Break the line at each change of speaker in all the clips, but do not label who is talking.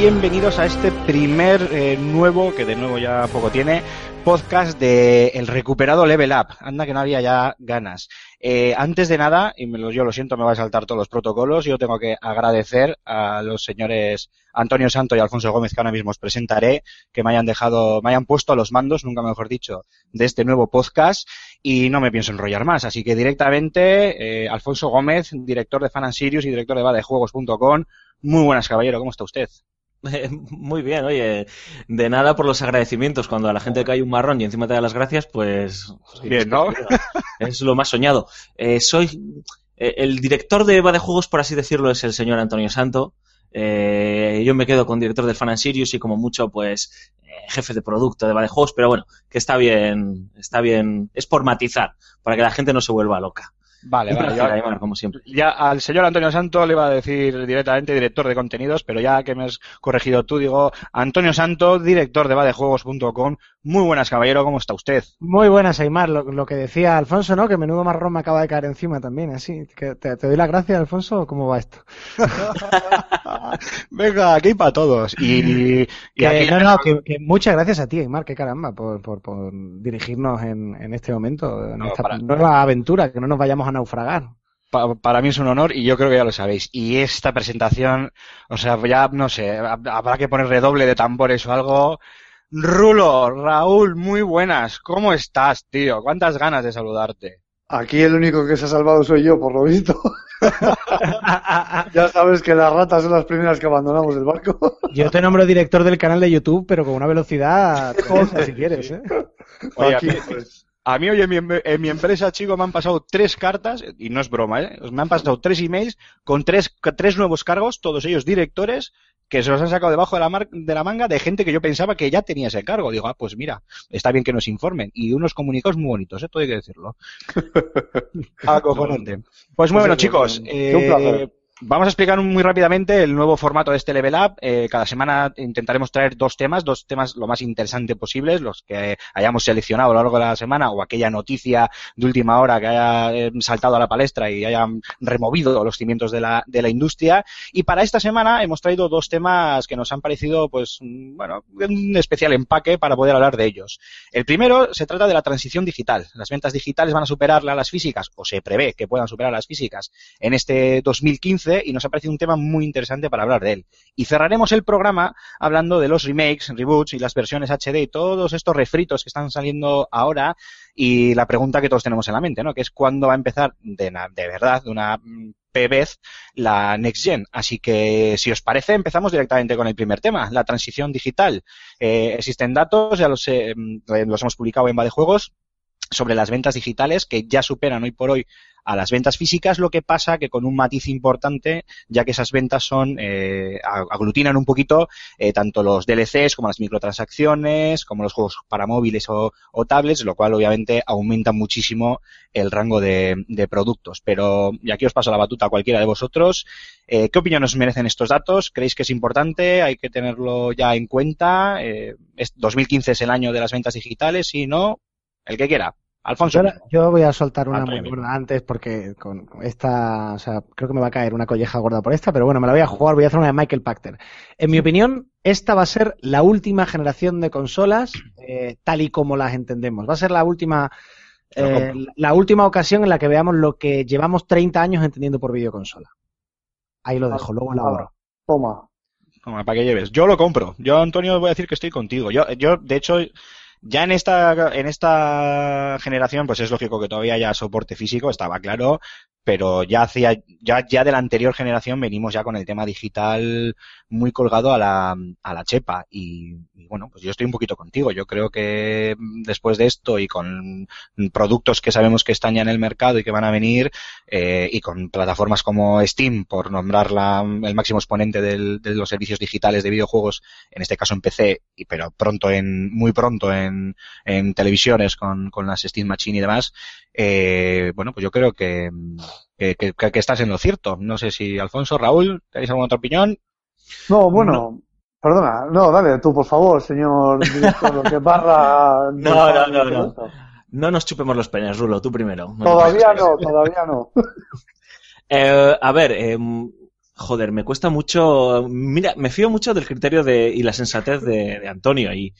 bienvenidos a este primer eh, nuevo, que de nuevo ya poco tiene, podcast de El Recuperado Level Up. Anda que no había ya ganas. Eh, antes de nada, y me lo, yo lo siento, me voy a saltar todos los protocolos, yo tengo que agradecer a los señores Antonio Santo y Alfonso Gómez, que ahora mismo os presentaré, que me hayan dejado, me hayan puesto a los mandos, nunca mejor dicho, de este nuevo podcast y no me pienso enrollar más. Así que directamente, eh, Alfonso Gómez, director de Fan Sirius y director de vadejuegos.com. Muy buenas, caballero, ¿cómo está usted?
Muy bien, oye, de nada por los agradecimientos. Cuando a la gente cae un marrón y encima te da las gracias, pues.
Bien, ¿no?
Es lo más soñado. Eh, soy. eh, el director de Eva de Juegos, por así decirlo, es el señor Antonio Santo. Eh, yo me quedo con director del Fan and Sirius y como mucho, pues, eh, jefe de producto de Eva de Juegos, pero bueno, que está bien, está bien, es por matizar, para que la gente no se vuelva loca.
Vale, vale.
Aymar, como siempre.
Ya al señor Antonio Santo le iba a decir directamente director de contenidos, pero ya que me has corregido tú, digo Antonio Santo, director de vadejuegos.com. Muy buenas, caballero, ¿cómo está usted?
Muy buenas, Aymar. Lo, lo que decía Alfonso, ¿no? Que menudo marrón me acaba de caer encima también, así. Que te, te doy las gracias, Alfonso, ¿cómo va esto?
Venga, aquí para todos. Y, y
Que,
aquí-
no, no, que, que muchas gracias a ti, Aymar, que caramba, por, por, por dirigirnos en, en este momento, en
No,
esta
para-
nueva aventura, que no nos vayamos a naufragar.
pa- para mí es un honor y yo creo que ya lo sabéis. Y esta presentación, o sea, ya no sé, hab- habrá que poner redoble de tambores o algo. Rulo, Raúl, muy buenas. ¿Cómo estás, tío? ¿Cuántas ganas de saludarte?
Aquí el único que se ha salvado soy yo, por lo visto. ya sabes que las ratas son las primeras que abandonamos el barco.
Yo te nombro director del canal de YouTube, pero con una velocidad si quieres, ¿eh?
Oye,
Aquí,
a mí-
pues,
A mí hoy en mi, en mi empresa, chico, me han pasado tres cartas, y no es broma, ¿eh? Me han pasado tres emails con tres, con tres nuevos cargos, todos ellos directores, que se los han sacado debajo de la, mar- de la manga de gente que yo pensaba que ya tenía ese cargo. Digo, ah, pues mira, está bien que nos informen. Y unos comunicados muy bonitos, ¿eh? Todo hay que decirlo. Acojonante. Pues muy bueno, chicos.
Un placer.
Vamos a explicar muy rápidamente el nuevo formato de este Level Up. Eh, cada semana intentaremos traer dos temas, dos temas lo más interesante posibles, los que hayamos seleccionado a lo largo de la semana o aquella noticia de última hora que haya eh, saltado a la palestra y hayan removido los cimientos de la, de la industria. Y para esta semana hemos traído dos temas que nos han parecido, pues, mm, bueno, un especial empaque para poder hablar de ellos. El primero se trata de la transición digital. Las ventas digitales van a superar las físicas, o se prevé que puedan superar las físicas en este 2015 y nos ha parecido un tema muy interesante para hablar de él. Y cerraremos el programa hablando de los remakes, reboots y las versiones HD y todos estos refritos que están saliendo ahora y la pregunta que todos tenemos en la mente, ¿no? Que es cuándo va a empezar de, verdad, de una vez la Next Gen. Así que, si os parece, empezamos directamente con el primer tema, la transición digital. Eh, existen datos, ya los, mm, hemos publicado en de Juegos, sobre las ventas digitales que ya superan hoy por hoy a las ventas físicas, lo que pasa que con un matiz importante, ya que esas ventas son eh, ag- aglutinan un poquito eh, tanto los DLCs como las microtransacciones, como los juegos para móviles o, o tablets, lo cual obviamente aumenta muchísimo el rango de, de productos. Pero, y aquí os paso la batuta a cualquiera de vosotros, eh, ¿qué opinión os merecen estos datos? ¿Creéis que es importante? ¿Hay que tenerlo ya en cuenta? Eh, es- ¿2015 es el año de las ventas digitales? Si no, el que quiera. Alfonso.
Yo, voy a soltar una muy gorda antes porque con esta, o sea, creo que me va a caer una colleja gorda por esta, pero bueno, me la voy a jugar, voy a hacer una de Michael Pachter. En mi opinión, esta va a ser la última generación de consolas eh, tal y como las entendemos. Va a ser la última, eh, la última ocasión en la que veamos lo que llevamos 30 años entendiendo por videoconsola. Ahí lo dejo, luego elaboro.
toma.
Toma, para que lleves. Yo lo compro. Yo, Antonio, voy a decir que estoy contigo. Yo, yo de hecho, ya en esta, en esta generación, pues es lógico que todavía haya soporte físico, estaba claro, pero ya hacía, ya, ya de la anterior generación venimos ya con el tema digital muy colgado a la, a la chepa. Y, bueno, pues yo estoy un poquito contigo. Yo creo que después de esto y con productos que sabemos que están ya en el mercado y que van a venir, eh, y con plataformas como Steam, por nombrar la, el máximo exponente del- de los servicios digitales de videojuegos, en este caso en PC, y, pero pronto en, muy pronto en, en televisiones con, con las Steam Machine y demás, eh, bueno, pues yo creo que, que, que- que estás en lo cierto. No sé si Alfonso, Raúl, ¿tenéis alguna otra opinión?
No, bueno, perdona, no, dale tú, por favor, señor director, que barra.
No, no, no, no. No nos chupemos los penes, Rulo, tú primero.
Todavía no, todavía no.
Eh, a ver, eh, joder, me cuesta mucho. Mira, me fío mucho del criterio de, y la sensatez de, de Antonio. Y,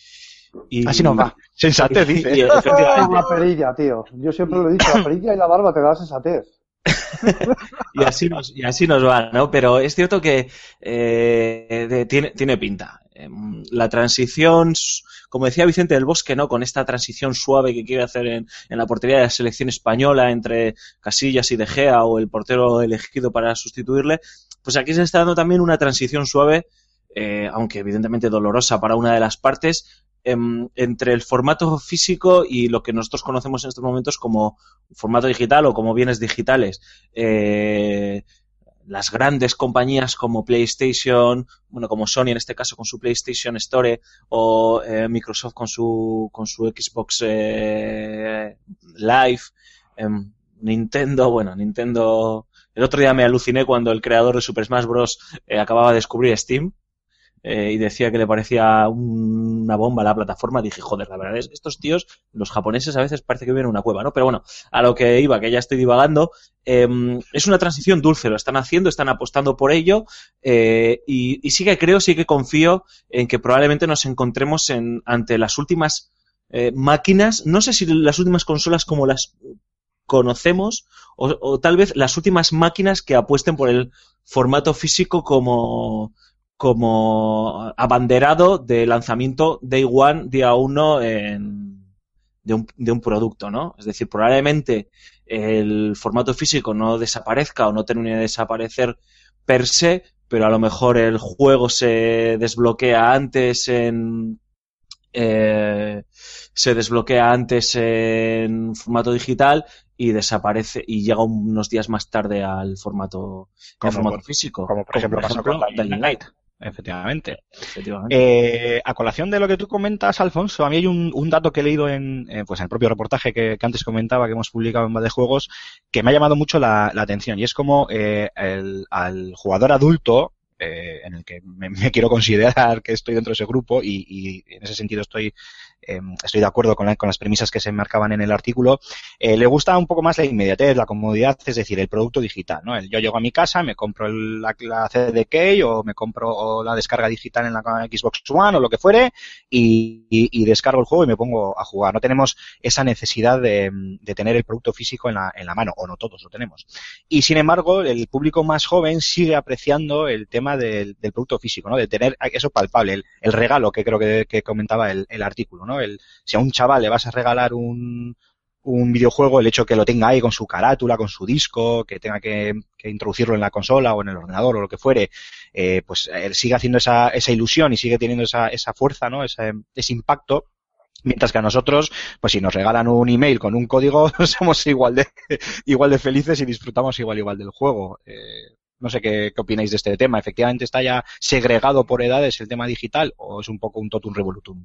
y,
Así nos va.
Sensatez,
y-
dice.
y, efectivamente,
La perilla, tío. Yo siempre lo he dicho, la perilla y la barba te da sensatez.
y así nos, y así nos va, ¿no? Pero es cierto que eh, de- tiene, tiene pinta. Em, La transición, como decía Vicente del Bosque, ¿no? Con esta transición suave que quiere hacer en, en la portería de la selección española entre Casillas y De Gea o el portero elegido para sustituirle, pues aquí se está dando también una transición suave, eh, aunque evidentemente dolorosa para una de las partes, em, entre el formato físico y lo que nosotros conocemos en estos momentos como formato digital o como bienes digitales. Eh, las grandes compañías como PlayStation, bueno, como Sony en este caso con su PlayStation Store o eh, Microsoft con su con su Xbox eh, Live, em, Nintendo, bueno, Nintendo. El otro día me aluciné cuando el creador de Super Smash Bros. acababa de descubrir Steam eh, y decía que le parecía un- una bomba la plataforma. Dije, joder, la verdad es que estos tíos, los japoneses a veces parece que viven en una cueva, ¿no? Pero bueno, a lo que iba, que ya estoy divagando, eh, es una transición dulce, lo están haciendo, están apostando por ello eh, y, y sí que creo, sí que confío en que probablemente nos encontremos en, ante las últimas eh, máquinas, no sé si las últimas consolas como las conocemos o, o tal vez las últimas máquinas que apuesten por el formato físico como como abanderado de lanzamiento Day One, día uno en, de, un, de un producto, ¿no? Es decir, probablemente el formato físico no desaparezca o no termine de desaparecer per se, pero a lo mejor el juego se desbloquea antes en eh, se desbloquea antes en formato digital y desaparece y llega unos días más tarde al formato, al formato
por-
físico.
Como por ejemplo pasó con
Dying
Dying
Light.
Light. Efectivamente.
Efectivamente.
Eh, a colación de lo que tú comentas, Alfonso, a mí hay un, un dato que he leído en, eh, pues en el propio reportaje que, que antes comentaba, que hemos publicado en de Juegos, que me ha llamado mucho la, la atención. Y es como eh, el, al jugador adulto, eh, en el que me, quiero considerar que estoy dentro de ese grupo, y, y en ese sentido estoy, eh, estoy de acuerdo con, la- con las premisas que se marcaban en el artículo, eh, le gusta un poco más la inmediatez, la comodidad, es decir, el producto digital. ¿no? El- yo llego a mi casa, me compro el- la, la CDK o me compro la descarga digital en la Xbox One o lo que fuere y, y- y descargo el juego y me pongo a jugar. No tenemos esa necesidad de, de tener el producto físico en la, en la mano, o no todos lo tenemos. Y sin embargo, el público más joven sigue apreciando el tema del, producto físico, ¿no? de tener eso palpable, el, regalo que creo que, comentaba el, artículo. ¿no? El, si a un chaval le vas a regalar un, un videojuego, el hecho que lo tenga ahí con su carátula, con su disco, que tenga que, introducirlo en la consola o en el ordenador o lo que fuere, eh, pues eh, sigue haciendo esa, ilusión y sigue teniendo esa, esa fuerza, ese impacto. Mientras que a nosotros, pues si nos regalan un email con un código, somos igual de, igual de felices y disfrutamos igual igual del juego. Eh, no sé qué, qué opináis de este tema. ¿Efectivamente está ya segregado por edades el tema digital o es un poco un totum revolutum?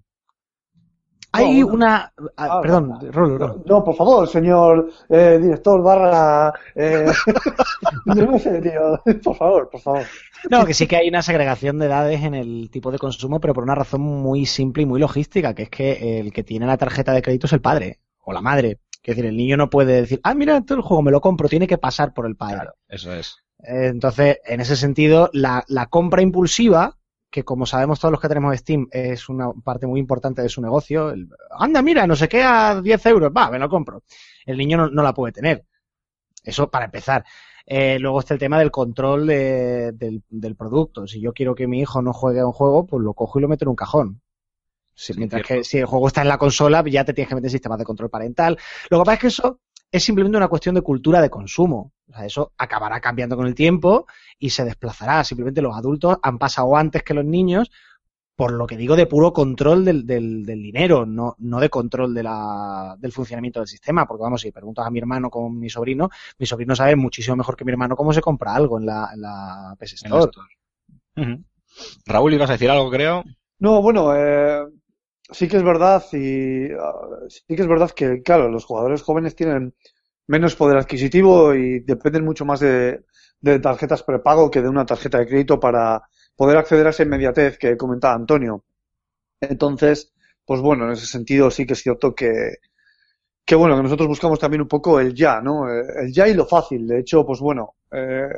Hay
No,
una. ah,
Ah,
perdón, Rolo, Rolo.
No, por favor, señor eh, director barra... Eh, no sé, tío. Por favor, por favor.
No, que sí que hay una segregación de edades en el tipo de consumo, pero por una razón muy simple y muy logística, que es que el que tiene la tarjeta de crédito es el padre o la madre. Es decir, el niño no puede decir, ah, mira, todo el juego me lo compro, tiene que pasar por el padre.
eso es.
Entonces, en ese sentido, la, la compra impulsiva, que como sabemos todos los que tenemos Steam, es una parte muy importante de su negocio. el, Anda, mira, no sé qué a 10 euros, va, me lo compro. El niño no, no la puede tener. Eso para empezar. Eh, luego está el tema del control de- del, del producto. Si yo quiero que mi hijo no juegue a un juego, pues lo cojo y lo meto en un cajón. Si-
Sí,
mientras
cierto.
que si el juego está en la consola, ya te tienes que meter sistemas de control parental. Lo que pasa es que eso es simplemente una cuestión de cultura de consumo. O sea, eso acabará cambiando con el tiempo y se desplazará. Simplemente los adultos han pasado antes que los niños, por lo que digo de puro control del, del, del dinero, no, no de control de la, del funcionamiento del sistema. Porque vamos, si preguntas a mi hermano con mi sobrino, mi sobrino sabe muchísimo mejor que mi hermano cómo se compra algo en la, en la PS
En la
Store.
Raúl, ibas a decir algo, creo.
No, bueno, eh, sí que es verdad y ah, sí que es verdad que, claro, los jugadores jóvenes tienen menos poder adquisitivo y dependen mucho más de, de tarjetas prepago que de una tarjeta de crédito para poder acceder a esa inmediatez que comentaba Antonio. Entonces, pues bueno, en ese sentido sí que es cierto que, que bueno, que nosotros buscamos también un poco el ya, ¿no? Eh, El ya y lo fácil. De hecho, pues bueno, eh,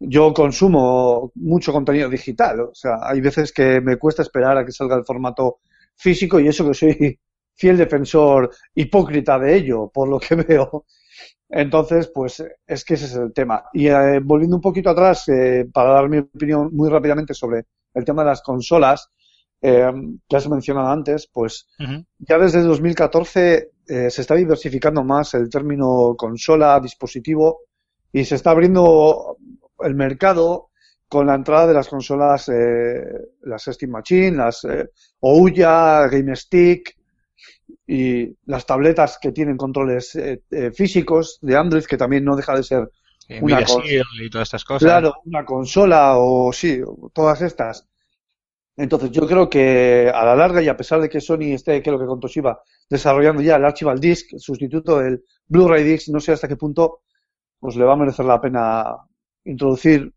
yo consumo mucho contenido digital. O sea, hay veces que me cuesta esperar a que salga el formato físico y eso que soy fiel defensor hipócrita de ello, por lo que veo. Entonces, pues es que ese es el tema. Y eh, volviendo un poquito atrás, eh, para dar mi opinión muy rápidamente sobre el tema de las consolas, eh, que has mencionado antes, pues ya desde 2014 se está diversificando más el término consola, dispositivo, y se está abriendo el mercado con la entrada de las consolas, las Steam Machine, las Ouya, Game Stick, y las tabletas que tienen controles eh, eh, físicos de Android, que también no deja de ser
una, y todas estas cosas.
Claro, una consola o sí, todas estas. Entonces yo creo que a la larga y a pesar de que Sony esté, creo que con Toshiba, desarrollando ya el Archival Disc, sustituto del Blu-ray Disc, no sé hasta qué punto pues le va a merecer la pena introducir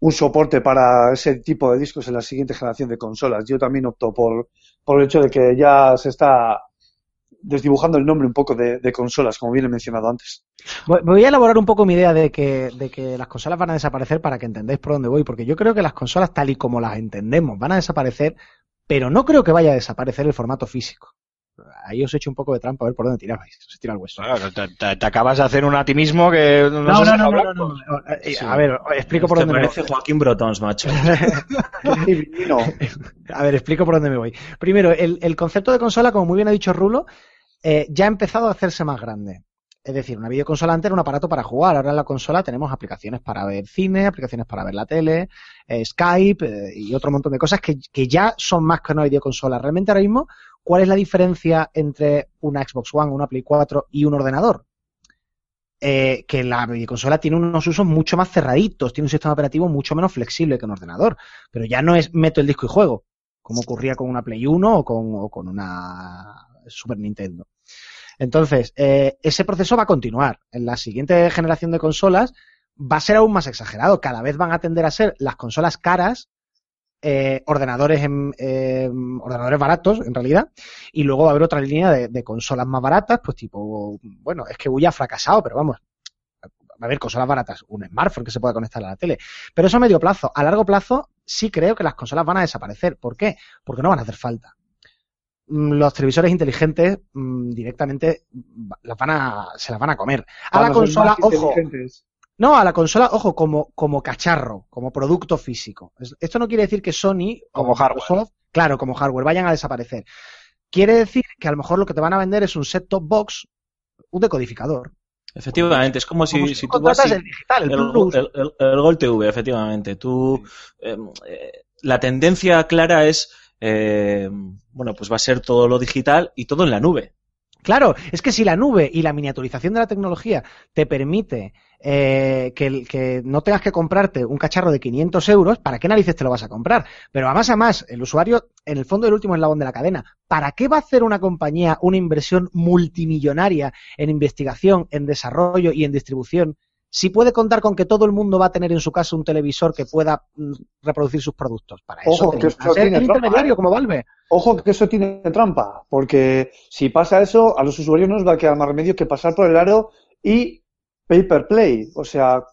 un soporte para ese tipo de discos en la siguiente generación de consolas. Yo también opto por, por el hecho de que ya se está desdibujando el nombre un poco de, consolas, como bien he mencionado antes.
Voy a elaborar un poco mi idea de que, de que las consolas van a desaparecer para que entendáis por dónde voy, porque yo creo que las consolas tal y como las entendemos van a desaparecer, pero no creo que vaya a desaparecer el formato físico. Ahí os he hecho un poco de trampa a ver por dónde tirabais. Se tira el hueso.
te, acabas de hacer un a ti mismo que
no, no, no, no, no, A ver, explico por dónde
me voy. Joaquín Brotons, macho.
a ver, explico por dónde me voy. Primero, el, el concepto de consola, como muy bien ha dicho Rulo, eh, ya ha empezado a hacerse más grande. Es decir, una videoconsola antes era un aparato para jugar. Ahora en la consola tenemos aplicaciones para ver cine, aplicaciones para ver la tele, eh, Skype eh, y otro montón de cosas que, ya son más que una videoconsola. Realmente ahora mismo, ¿cuál es la diferencia entre una Xbox One, una Play 4 y un ordenador? que la videoconsola tiene unos usos mucho más cerraditos, tiene un sistema operativo mucho menos flexible que un ordenador. Pero ya no es meto el disco y juego, como ocurría con una Play 1 o con una Super Nintendo. Entonces, eh, ese proceso va a continuar. En la siguiente generación de consolas va a ser aún más exagerado. Cada vez van a tender a ser las consolas caras, eh, ordenadores, en, ordenadores baratos, en realidad, y luego va a haber otra línea de, consolas más baratas, pues tipo, bueno, es que Wii ha fracasado, pero vamos, va a haber consolas baratas, un smartphone que se pueda conectar a la tele. Pero eso a medio plazo. A largo plazo sí creo que las consolas van a desaparecer. ¿Por qué? Porque no van a hacer falta. Mm, los televisores inteligentes mm, directamente las van a, se las van a comer. A la consola, ojo. No, a la consola, ojo, como, como cacharro, como producto físico. Esto no quiere decir que Sony
como hardware.
claro, como hardware, vayan a desaparecer. Quiere decir que a lo mejor lo que te van a vender es un set-top box, un decodificador.
Efectivamente, es como, si, si, tú
vas el digital, el,
el, el, Gol TV, efectivamente. Tú, em, eh, la tendencia clara es eh, bueno, pues va a ser todo lo digital y todo en la nube.
Claro, es que si la nube y la miniaturización de la tecnología te permite eh, que, no tengas que comprarte un cacharro de 500 euros, ¿para qué narices te lo vas a comprar? Pero a más a más, el usuario, en el fondo, el último eslabón de la cadena. ¿Para qué va a hacer una compañía una inversión multimillonaria en investigación, en desarrollo y en distribución si puede contar con que todo el mundo va a tener en su casa un televisor que pueda mm, reproducir sus productos. Para eso, que eso tiene intermediario ¿eh? como Valve.
Ojo que eso tiene trampa, porque si pasa eso, a los usuarios no nos va a quedar más remedio que pasar por el aro y pay per play. O sea,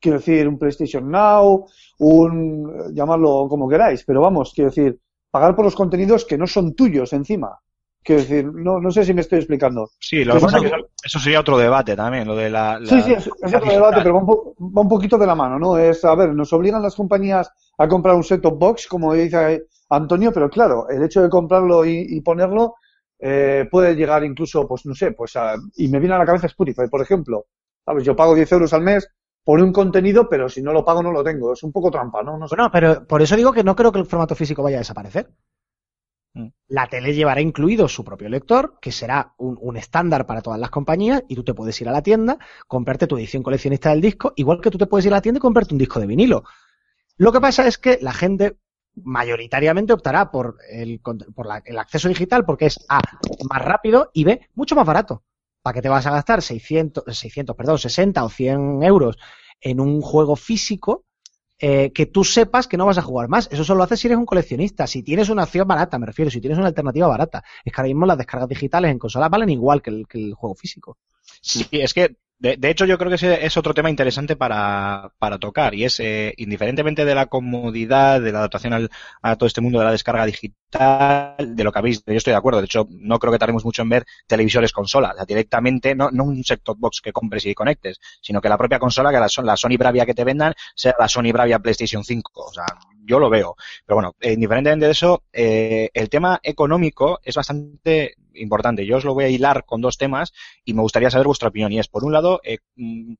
quiero decir, un PlayStation Now, un llamarlo como queráis, pero vamos, quiero decir, pagar por los contenidos que no son tuyos encima. Quiero decir, no, no sé si me estoy explicando.
Sí, lo que pasa es que eso, sería otro debate también, lo de la.
sí, sí, es, otro debate, pero va un, poquito de la mano, ¿no? Es, a ver, nos obligan las compañías a comprar un set-top box, como dice Antonio, pero claro, el hecho de comprarlo y, ponerlo eh, puede llegar incluso, pues no sé, pues a, y me viene a la cabeza Spotify, por ejemplo. ¿Sabes? Yo pago 10 euros al mes por un contenido, pero si no lo pago no lo tengo. Es un poco trampa, ¿no? no
Bueno, pero por eso digo que no creo que el formato físico vaya a desaparecer. Mm. La tele llevará incluido su propio lector, que será un, estándar para todas las compañías, y tú te puedes ir a la tienda, comprarte tu edición coleccionista del disco, igual que tú te puedes ir a la tienda y comprarte un disco de vinilo. Lo que pasa es que la gente mayoritariamente optará por el, por el acceso digital porque es A, más rápido y B, mucho más barato. ¿Para qué te vas a gastar 600, 600, perdón, 60 o 100 euros en un juego físico eh, que tú sepas que no vas a jugar más. Eso solo lo haces si eres un coleccionista. Si tienes una acción barata, me refiero, si tienes una alternativa barata. Es que ahora mismo las descargas digitales en consolas valen igual que el, juego físico.
Sí, es que De, hecho, yo creo que ese es otro tema interesante para, para tocar y es, eh, indiferentemente de la comodidad, de la adaptación al, a todo este mundo de la descarga digital, de lo que habéis, yo estoy de acuerdo. De hecho, no creo que tardemos mucho en ver televisores consola, o sea, directamente, no, no un set-top box que compres y conectes, sino que la propia consola, que la, la Sony Bravia que te vendan, sea la Sony Bravia PlayStation 5. O sea, yo lo veo. Pero bueno, eh, indiferentemente de eso, eh, el tema económico es bastante importante. Yo os lo voy a hilar con dos temas y me gustaría saber vuestra opinión. Y es, por un lado, eh, mm,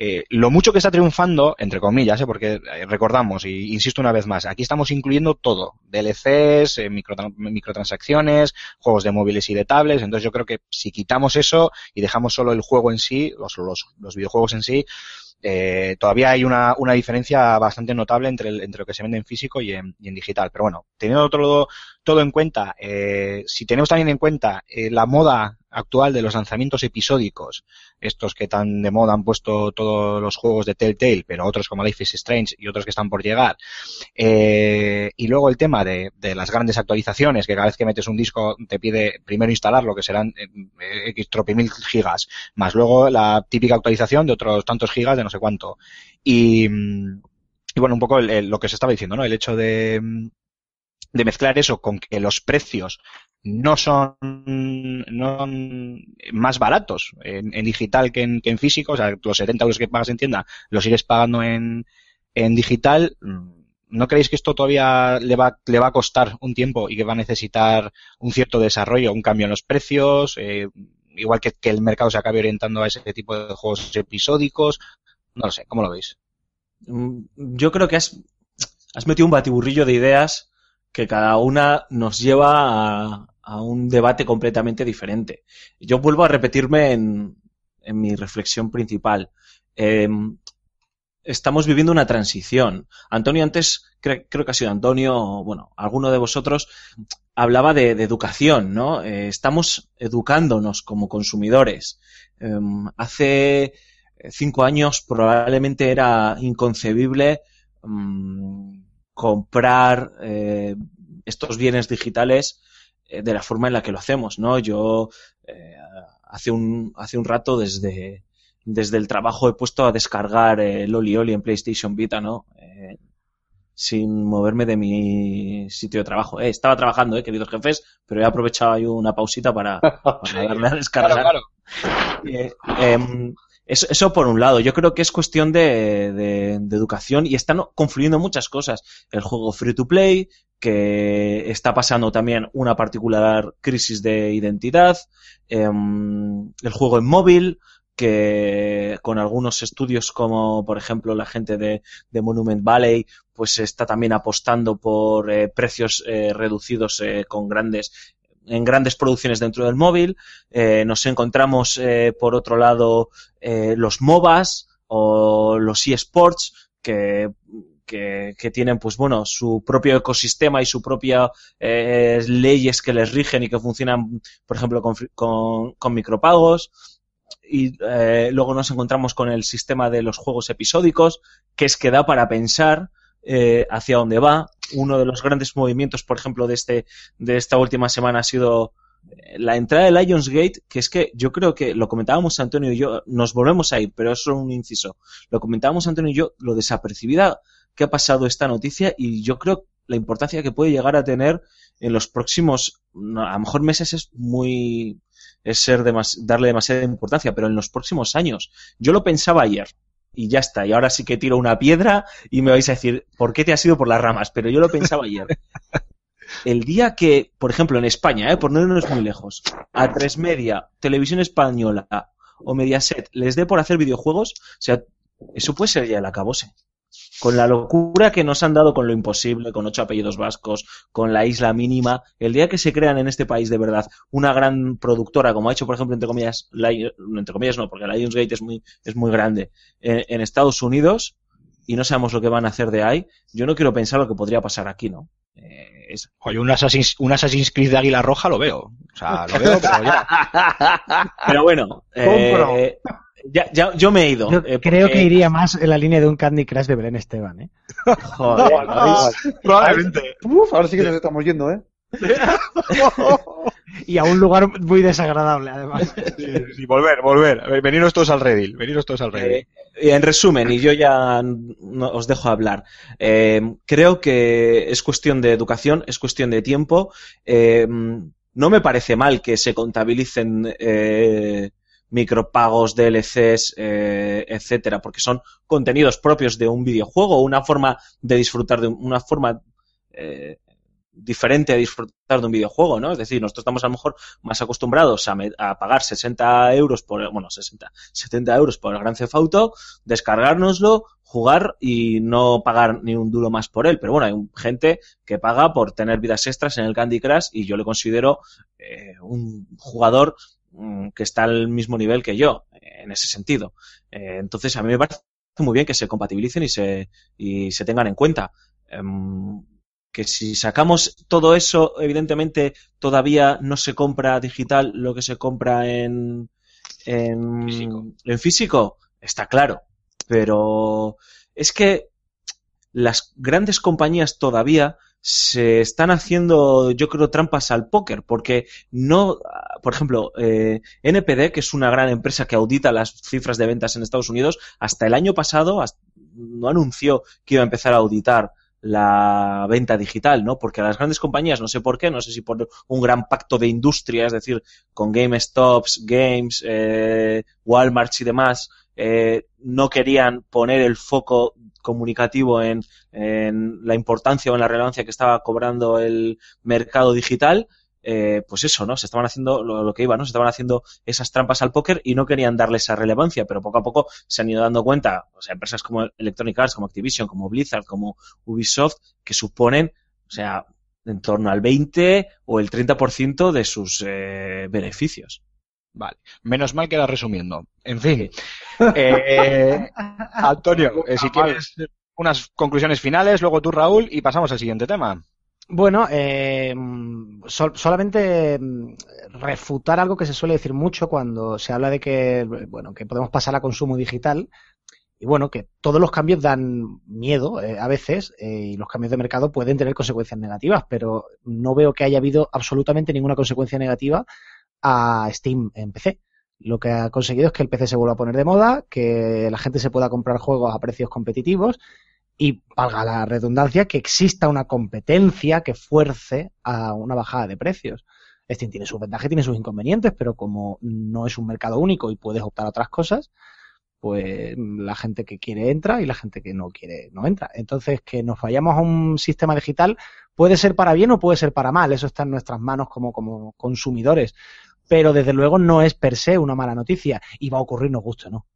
eh, lo mucho que está triunfando, entre comillas, porque recordamos, y insisto una vez más, aquí estamos incluyendo todo, DLCs, eh, microtransacciones, juegos de móviles y de tablets, entonces yo creo que si quitamos eso y dejamos solo el juego en sí, los, los, los videojuegos en sí, eh, todavía hay una, una, diferencia bastante notable entre, el, entre lo que se vende en físico y en, digital. Pero bueno, teniendo todo, todo en cuenta, eh, si tenemos también en cuenta eh, la moda actual de los lanzamientos episódicos, estos que tan de moda han puesto todos los juegos de Telltale, pero otros como Life is Strange y otros que están por llegar, eh, y luego el tema de, de, las grandes actualizaciones, que cada vez que metes un disco te pide primero instalarlo, que serán eh, X mil gigas, más luego la típica actualización de otros tantos gigas de no sé cuánto. Y, y bueno, un poco el, lo que se estaba diciendo, ¿no? El hecho de, de mezclar eso con que los precios no son, no más baratos en, en digital que en, que en, físico, o sea, los 70 euros que pagas en tienda los sigues pagando en, en digital. ¿No creéis que esto todavía le va, le va a costar un tiempo y que va a necesitar un cierto desarrollo, un cambio en los precios, eh, igual que, que el mercado se acabe orientando a ese tipo de juegos episódicos? No lo sé, ¿cómo lo veis?
Yo creo que has, has metido un batiburrillo de ideas que cada una nos lleva a, un debate completamente diferente. Yo vuelvo a repetirme en, en mi reflexión principal. Eh, estamos viviendo una transición. Antonio antes, cre creo que ha sido Antonio, bueno, alguno de vosotros, hablaba de, educación, ¿no? Eh, estamos educándonos como consumidores. Eh, hace cinco años probablemente era inconcebible um, comprar eh, estos bienes digitales eh, de la forma en la que lo hacemos, ¿no? Yo eh, hace un hace un rato desde desde el trabajo he puesto a descargar el Oli Oli en PlayStation Vita, ¿no? Eh, sin moverme de mi sitio de trabajo. Eh, estaba trabajando, eh, queridos jefes, pero he aprovechado ahí una pausita para, para darle a descargar.
Claro,
claro. Em, eso, eso, por un lado. Yo creo que es cuestión de, educación y están confluyendo muchas cosas. El juego free to play, que está pasando también una particular crisis de identidad. Eh, el juego en móvil, que con algunos estudios como por ejemplo la gente de, de Monument Valley pues está también apostando por eh, precios eh, reducidos eh, con grandes en grandes producciones dentro del móvil. Eh, nos encontramos, eh, por otro lado, eh, los MOBAs o los eSports, que, que, tienen, pues bueno, su propio ecosistema y su propia eh, leyes que les rigen y que funcionan, por ejemplo, con, con, micropagos. Y luego nos encontramos con el sistema de los juegos episódicos, que es que da para pensar eh, hacia dónde va. Uno de los grandes movimientos, por ejemplo, de, este, de esta última semana ha sido eh, la entrada de Lionsgate, que es que yo creo que lo comentábamos Antonio y yo, nos volvemos a ir, pero es solo un inciso. Lo comentábamos Antonio y yo, lo desapercibida que ha pasado esta noticia y yo creo la importancia que puede llegar a tener en los próximos, a lo mejor meses es muy, es ser darle demasiada importancia, pero en los próximos años. Yo lo pensaba ayer, y ya está. Y ahora sí que tiro una piedra y me vais a decir, ¿por qué te has ido por las ramas? Pero yo lo pensaba ayer. El día que, por ejemplo, en España, ¿eh? por no irnos muy lejos, a tres media, televisión española o Mediaset les dé por hacer videojuegos, o sea, eso puede ser ya el acabose con la locura que nos han dado con lo imposible, con ocho apellidos vascos, con la isla mínima, el día que se crean en este país de verdad una gran productora, como ha hecho, por ejemplo, entre comillas, entre comillas no, porque Lionsgate es muy, es muy grande, en, en Estados Unidos, y no sabemos lo que van a hacer de ahí, yo no quiero pensar lo que podría pasar aquí, ¿no?
Eh, es... Oye, un Assassin's, un Assassin's Creed de Águila Roja lo veo. O sea, lo veo, pero ya.
Pero bueno, eh, ya, ya, yo me he ido.
Yo eh, creo porque... que iría más en la línea de un Candy Crush de Belén Esteban, ¿eh?
Joder, no, probablemente. Uf, ahora sí que nos estamos yendo, ¿eh?
y a un lugar muy desagradable, además.
Sí, volver, volver. Veniros todos al Redil, veniros todos al Redil.
Eh, en resumen, y yo ya no, os dejo hablar, eh, creo que es cuestión de educación, es cuestión de tiempo. Eh, no me parece mal que se contabilicen eh, micropagos, DLCs, eh, etcétera, porque son contenidos propios de un videojuego, una forma de disfrutar de una forma eh, diferente a disfrutar de un videojuego, ¿no? Es decir, nosotros estamos a lo mejor más acostumbrados a, pagar 60 euros por, bueno, 60, 70 euros por el Gran Theft descargárnoslo, jugar y no pagar ni un duro más por él. Pero bueno, hay gente que paga por tener vidas extras en el Candy Crush y yo le considero eh, un jugador mm, que está al mismo nivel que yo en ese sentido. Eh, entonces, a mí me parece muy bien que se compatibilicen y se, y se tengan en cuenta. Em, que si sacamos todo eso, evidentemente todavía no se compra digital lo que se compra en, en, en físico, está claro. Pero es que las grandes compañías todavía se están haciendo, yo creo, trampas al póker, porque no, por ejemplo, eh, NPD, que es una gran empresa que audita las cifras de ventas en Estados Unidos, hasta el año pasado no anunció que iba a empezar a auditar la venta digital, ¿no? Porque las grandes compañías, no sé por qué, no sé si por un gran pacto de industria, es decir, con GameStops, Games, eh, Walmart y demás, eh, no querían poner el foco comunicativo en, en, la importancia o en la relevancia que estaba cobrando el mercado digital eh, pues eso, ¿no? Se estaban haciendo lo, que iba, ¿no? Se estaban haciendo esas trampas al póker y no querían darle esa relevancia, pero poco a poco se han ido dando cuenta, o sea, empresas como Electronic Arts, como Activision, como Blizzard, como Ubisoft, que suponen, o sea, en torno al 20 o el 30% de sus eh, beneficios.
Vale, menos mal que era resumiendo. En fin, eh, Antonio, si quieres unas conclusiones finales, luego tú Raúl y pasamos al siguiente tema.
Bueno, eh, solamente mm, refutar algo que se suele decir mucho cuando se habla de que, bueno, que podemos pasar a consumo digital. Y bueno, que todos los cambios dan miedo eh, a veces eh, y los cambios de mercado pueden tener consecuencias negativas, pero no veo que haya habido absolutamente ninguna consecuencia negativa a Steam en PC. Lo que ha conseguido es que el PC se vuelva a poner de moda, que la gente se pueda comprar juegos a precios competitivos y, valga la redundancia, que exista una competencia que fuerce a una bajada de precios. Steam tiene sus ventajas, tiene sus inconvenientes, pero como no es un mercado único y puedes optar a otras cosas, pues la gente que quiere entra y la gente que no quiere no entra. Entonces, que nos vayamos a un sistema digital puede ser para bien o puede ser para mal, eso está en nuestras manos como, como consumidores, pero desde luego no es per se una mala noticia y va a ocurrir, nos guste, ¿no?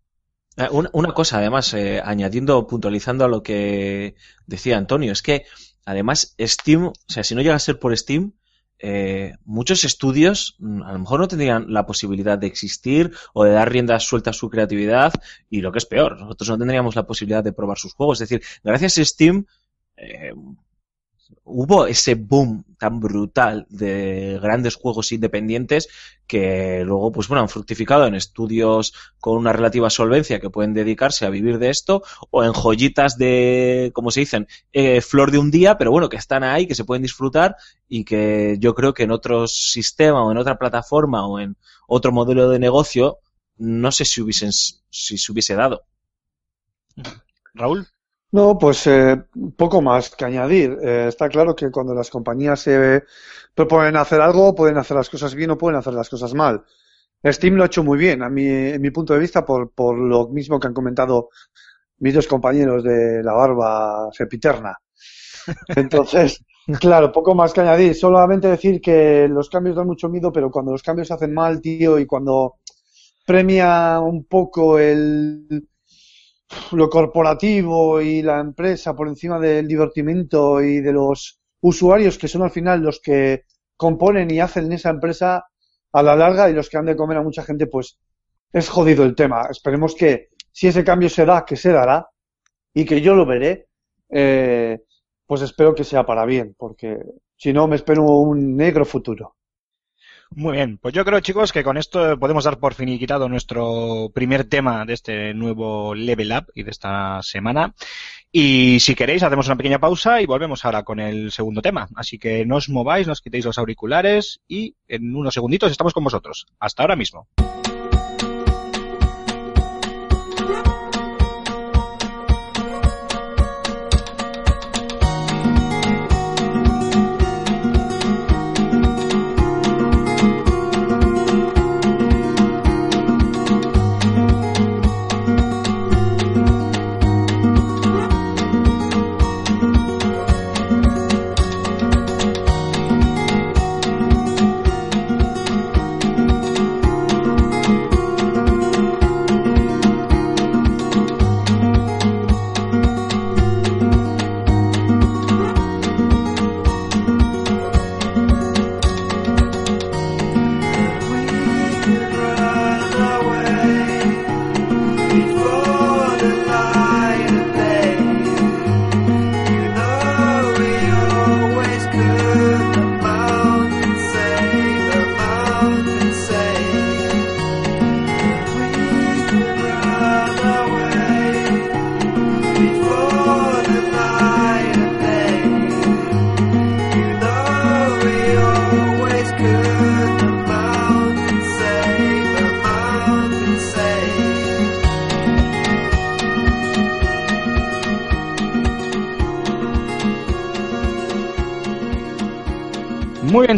Eh, una, cosa, además, eh, añadiendo, puntualizando a lo que decía Antonio, es que además Steam, o sea, si no llega a ser por Steam, eh, muchos estudios mm, a lo mejor no tendrían la posibilidad de existir o de dar rienda suelta a su creatividad y lo que es peor, nosotros no tendríamos la posibilidad de probar sus juegos. Es decir, gracias a Steam, eh, hubo ese boom tan brutal de grandes juegos independientes que luego, pues bueno, han fructificado en estudios con una relativa solvencia que pueden dedicarse a vivir de esto o en joyitas de, como se dicen, eh, flor de un día, pero bueno, que están ahí, que se pueden disfrutar y que yo creo que en otro sistema o en otra plataforma o en otro modelo de negocio, no sé si hubiesen, si se hubiese dado.
Raúl.
No, pues eh, poco más que añadir. Eh, está claro que cuando las compañías se proponen hacer algo, pueden hacer las cosas bien o pueden hacer las cosas mal. Steam lo ha hecho muy bien, a mi, en mi punto de vista, por, por lo mismo que han comentado mis dos compañeros de la barba sepiterna. Entonces, claro, poco más que añadir. Solamente decir que los cambios dan mucho miedo, pero cuando los cambios se hacen mal, tío, y cuando premia un poco el, lo corporativo y la empresa por encima del divertimento y de los usuarios que son al final los que componen y hacen esa empresa a la larga y los que han de comer a mucha gente, pues es jodido el tema. Esperemos que si ese cambio se da, que se dará y que yo lo veré, eh, pues espero que sea para bien, porque si no me espero un negro futuro.
Muy bien, pues yo creo chicos que con esto podemos dar por finiquitado nuestro primer tema de este nuevo Level Up y de esta semana. Y si queréis hacemos una pequeña pausa y volvemos ahora con el segundo tema. Así que no os mováis, no os quitéis los auriculares y en unos segunditos estamos con vosotros. Hasta ahora mismo.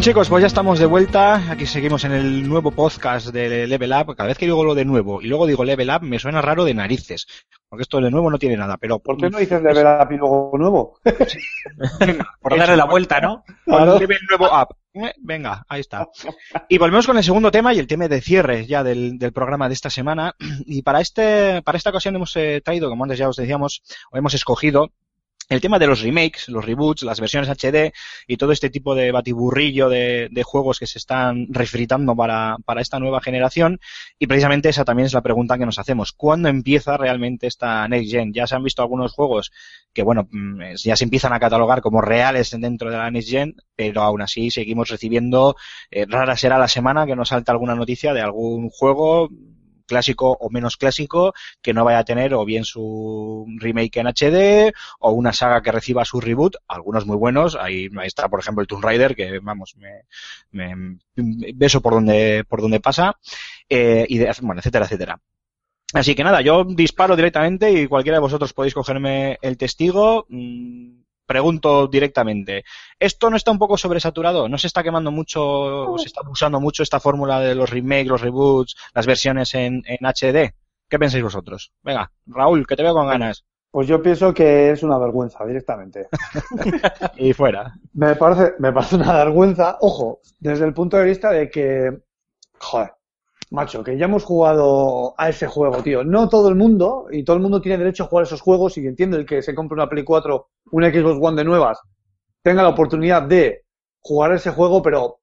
Chicos, pues ya estamos de vuelta. Aquí seguimos en el nuevo podcast de Level Up. Cada vez que digo lo de nuevo y luego digo Level Up, me suena raro de narices. Porque esto de nuevo no tiene nada, pero...
¿Por qué no dices Level Up y luego nuevo?
Por darle la vuelta, ¿no?
Claro. Level nuevo Up. Eh, Venga, ahí está. Y volvemos con el segundo tema y el tema de cierre ya del, del programa de esta semana. Y para este, para esta ocasión hemos eh, traído, como antes ya os decíamos, o hemos escogido el tema de los remakes, los reboots, las versiones HD y todo este tipo de batiburrillo de, juegos que se están refritando para, para, esta nueva generación. Y precisamente esa también es la pregunta que nos hacemos. ¿Cuándo empieza realmente esta Next Gen? Ya se han visto algunos juegos que, bueno, mm, ya se empiezan a catalogar como reales dentro de la Next Gen, pero aún así seguimos recibiendo, eh, rara será la semana que nos salta alguna noticia de algún juego clásico o menos clásico que no vaya a tener o bien su remake en HD o una saga que reciba su reboot, algunos muy buenos, ahí, ahí está por ejemplo el Tomb Raider que vamos, me, me beso por donde, por donde pasa, eh, y de, bueno, etcétera, etcétera. Así que nada, yo disparo directamente y cualquiera de vosotros podéis cogerme el testigo. Mmm, pregunto directamente, ¿esto no está un poco sobresaturado? ¿No se está quemando mucho, se está usando mucho esta fórmula de los remakes, los reboots, las versiones en, en HD? ¿Qué pensáis vosotros? Venga, Raúl, que te veo con ganas.
Pues yo pienso que es una vergüenza directamente.
y fuera.
Me parece, me parece una vergüenza, ojo, desde el punto de vista de que, joder, macho, que ya hemos jugado a ese juego, tío. No todo el mundo, y todo el mundo tiene derecho a jugar esos juegos, y entiendo el que se compre una Play 4, una Xbox One de nuevas, tenga la oportunidad de jugar ese juego, pero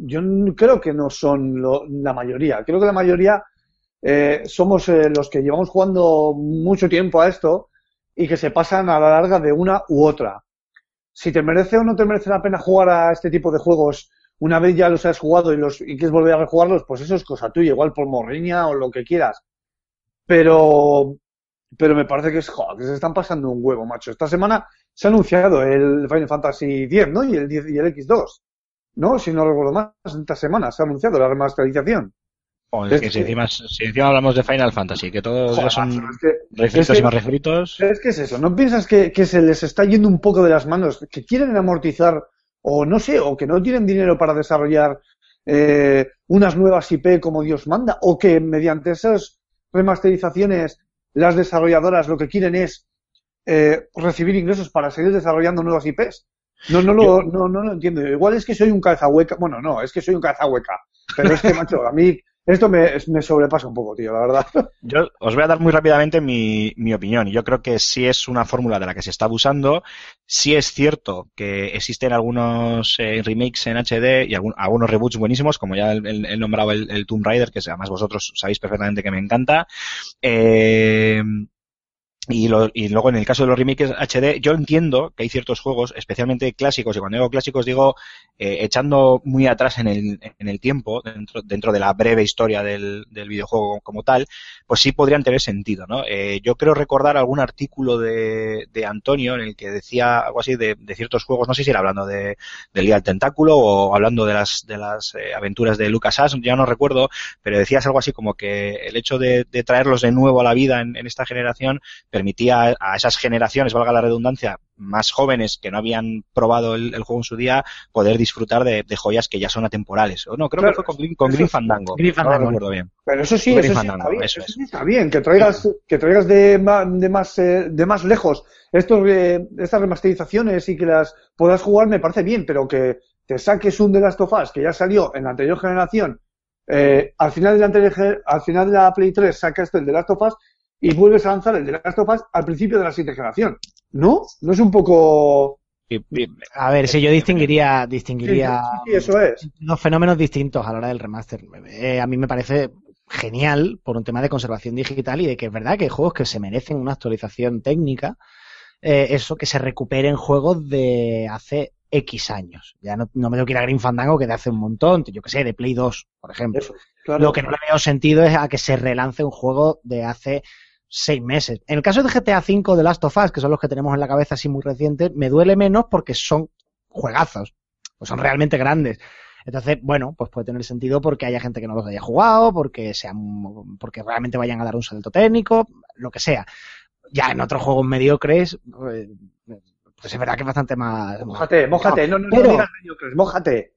yo creo que no son lo, la mayoría. Creo que la mayoría eh, somos eh, los que llevamos jugando mucho tiempo a esto y que se pasan a la larga de una u otra. Si te merece o no te merece la pena jugar a este tipo de juegos una vez ya los has jugado y, los, y quieres volver a rejugarlos, pues eso es cosa tuya, igual por morriña o lo que quieras. Pero, pero me parece que es, joder, que se están pasando un huevo, macho. Esta semana se ha anunciado el Final Fantasy X, ¿no? Y el, 10, y el X2. ¿No? Si no recuerdo más, esta semana se ha anunciado la remasterización.
Oh, es, es que, si, encima, si encima hablamos de Final Fantasy, que todos joder, son es que, refritos
es
y más refritos.
Es que es eso, ¿no piensas que, que se les está yendo un poco de las manos? Que quieren amortizar o no sé, o que no tienen dinero para desarrollar eh, unas nuevas IP como Dios manda, o que mediante esas remasterizaciones las desarrolladoras lo que quieren es eh, recibir ingresos para seguir desarrollando nuevas IPs. No, no lo, no, no lo entiendo. Igual es que soy un cazahueca. Bueno, no, es que soy un cazahueca. Pero es que, macho, a mí esto me, sobrepasa un poco, tío, la verdad.
Yo os voy a dar muy rápidamente mi, mi opinión. Yo creo que sí es una fórmula de la que se está abusando. Sí es cierto que existen algunos eh, remakes en HD y algún, algunos reboots buenísimos, como ya el nombrado el, el, Tomb Raider, que además vosotros sabéis perfectamente que me encanta. Eh, y lo, y, luego en el caso de los remakes HD, yo entiendo que hay ciertos juegos, especialmente clásicos, y cuando digo clásicos digo eh, echando muy atrás en el, en el tiempo, dentro, dentro de la breve historia del, del videojuego como tal, pues sí podrían tener sentido, ¿no? Eh, yo creo recordar algún artículo de, de Antonio en el que decía algo así de, ciertos juegos, no sé si era hablando de, del Día del Tentáculo o hablando de las, de las eh, aventuras de Lucas As, ya no recuerdo, pero decías algo así como que el hecho de, traerlos de nuevo a la vida en esta generación permitía a esas generaciones, valga la redundancia, más jóvenes que no habían probado el, el juego en su día, poder disfrutar de, de, joyas que ya son atemporales. O no, creo claro, que fue con, Green, con Green Fandango.
Green Fandango.
No recuerdo bien.
Pero eso sí, eso, Fandango, sí está bien, eso, está bien, que traigas, que traigas de, de, más, eh, de más lejos estos, eh, estas remasterizaciones y que las puedas jugar me parece bien, pero que te saques un The Last of Us que ya salió en la anterior generación, eh, al final de la anterior, al final de la Play 3 sacas el The Last of Us y vuelves a lanzar el The Last of Us al principio de la siguiente generación. ¿No? ¿No es un poco...?
A ver, si yo distinguiría, distinguiría
sí, sí, eso es.
dos fenómenos distintos a la hora del remaster. Eh, a mí me parece genial por un tema de conservación digital y de que es verdad que hay juegos que se merecen una actualización técnica, eh, eso que se recuperen juegos de hace X años. Ya no, no me tengo que ir a Green Fandango que de hace un montón, yo que sé, de Play 2, por ejemplo. Eso, claro. Lo que no le veo sentido es a que se relance un juego de hace seis meses. En el caso de GTA V de Last of Us, que son los que tenemos en la cabeza así muy recientes, me duele menos porque son juegazos, pues son realmente grandes. Entonces, bueno, pues puede tener sentido porque haya gente que no los haya jugado, porque sean, porque realmente vayan a dar un salto técnico, lo que sea. Ya en otros juegos mediocres, pues, pues es verdad que es bastante más.
Mójate, mójate, no, no, no, pero, no digas mediocres, mójate.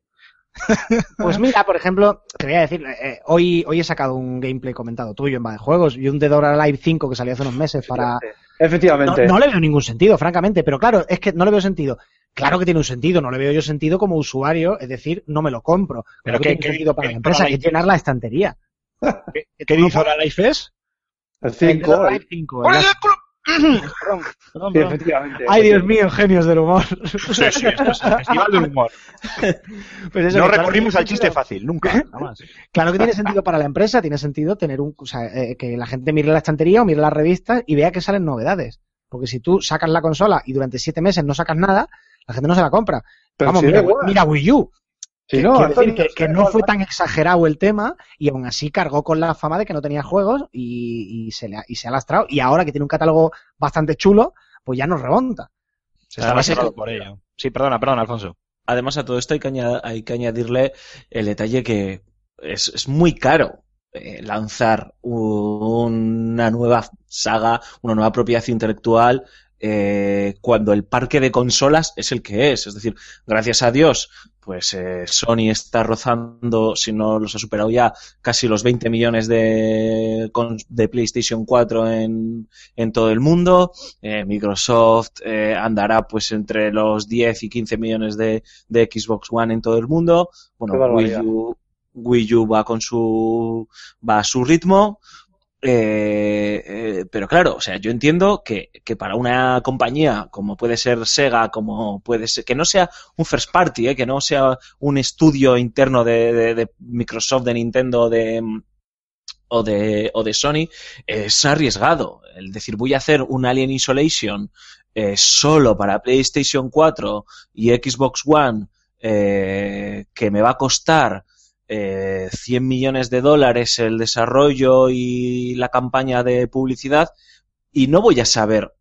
Pues mira, por ejemplo, te voy a decir, eh, hoy, hoy he sacado un gameplay comentado tuyo en de Juegos y un Dead or Alive 5 que salió hace unos meses para...
Efectivamente.
No, no, le veo ningún sentido, francamente, pero claro, es que no le veo sentido. Claro que tiene un sentido, no le veo yo sentido como usuario, es decir, no me lo compro. Pero
¿qué,
tiene sentido para la empresa, es llenar la estantería.
¿Qué, qué dice ahora Life es?
El 5.
El 5. Perdón, perdón, perdón.
efectivamente.
Ay, Dios mío, genios del humor.
Sí, sí, esto es el festival del humor.
Pues eso,
no
claro,
al chiste fácil, nunca, jamás.
Claro que tiene sentido para la empresa, tiene sentido tener un, o sea, eh, que la gente mire la estantería o mire las revistas y vea que salen novedades. Porque si tú sacas la consola y durante siete meses no sacas nada, la gente no se la compra.
Pero
Vamos,
si
mira, mira Wii U.
Sí, no,
quiero decir que, que no fue tan exagerado el tema y aún así cargó con la fama de que no tenía juegos y, y se, le ha, y se ha lastrado. Y ahora que tiene un catálogo bastante chulo, pues ya nos remonta.
Se está lastrado por ello. Sí, perdona, perdona, Alfonso.
Además, a todo esto hay que, añad- hay que añadirle el detalle que es, es muy caro eh, lanzar un- una nueva saga, una nueva propiedad intelectual, eh, cuando el parque de consolas es el que es. Es decir, gracias a Dios, pues eh, Sony está rozando, si no los ha superado ya, casi los 20 millones de, de PlayStation 4 en, en todo el mundo. Eh, Microsoft andará pues entre los 10 y 15 millones de, de Xbox One en todo el mundo. Bueno, Wii. U, Wii U va con su va a su ritmo. Eh, eh, pero claro, o sea, yo entiendo que, que para una compañía como puede ser Sega, como puede ser, que no sea un first party, eh, que no sea un estudio interno de, de- Microsoft, de Nintendo, de, o de, o de Sony, es arriesgado. El decir, voy a hacer un Alien Isolation solo para PlayStation 4 y Xbox One, que me va a costar eh, 100 millones de dólares el desarrollo y la campaña de publicidad, y no voy a saber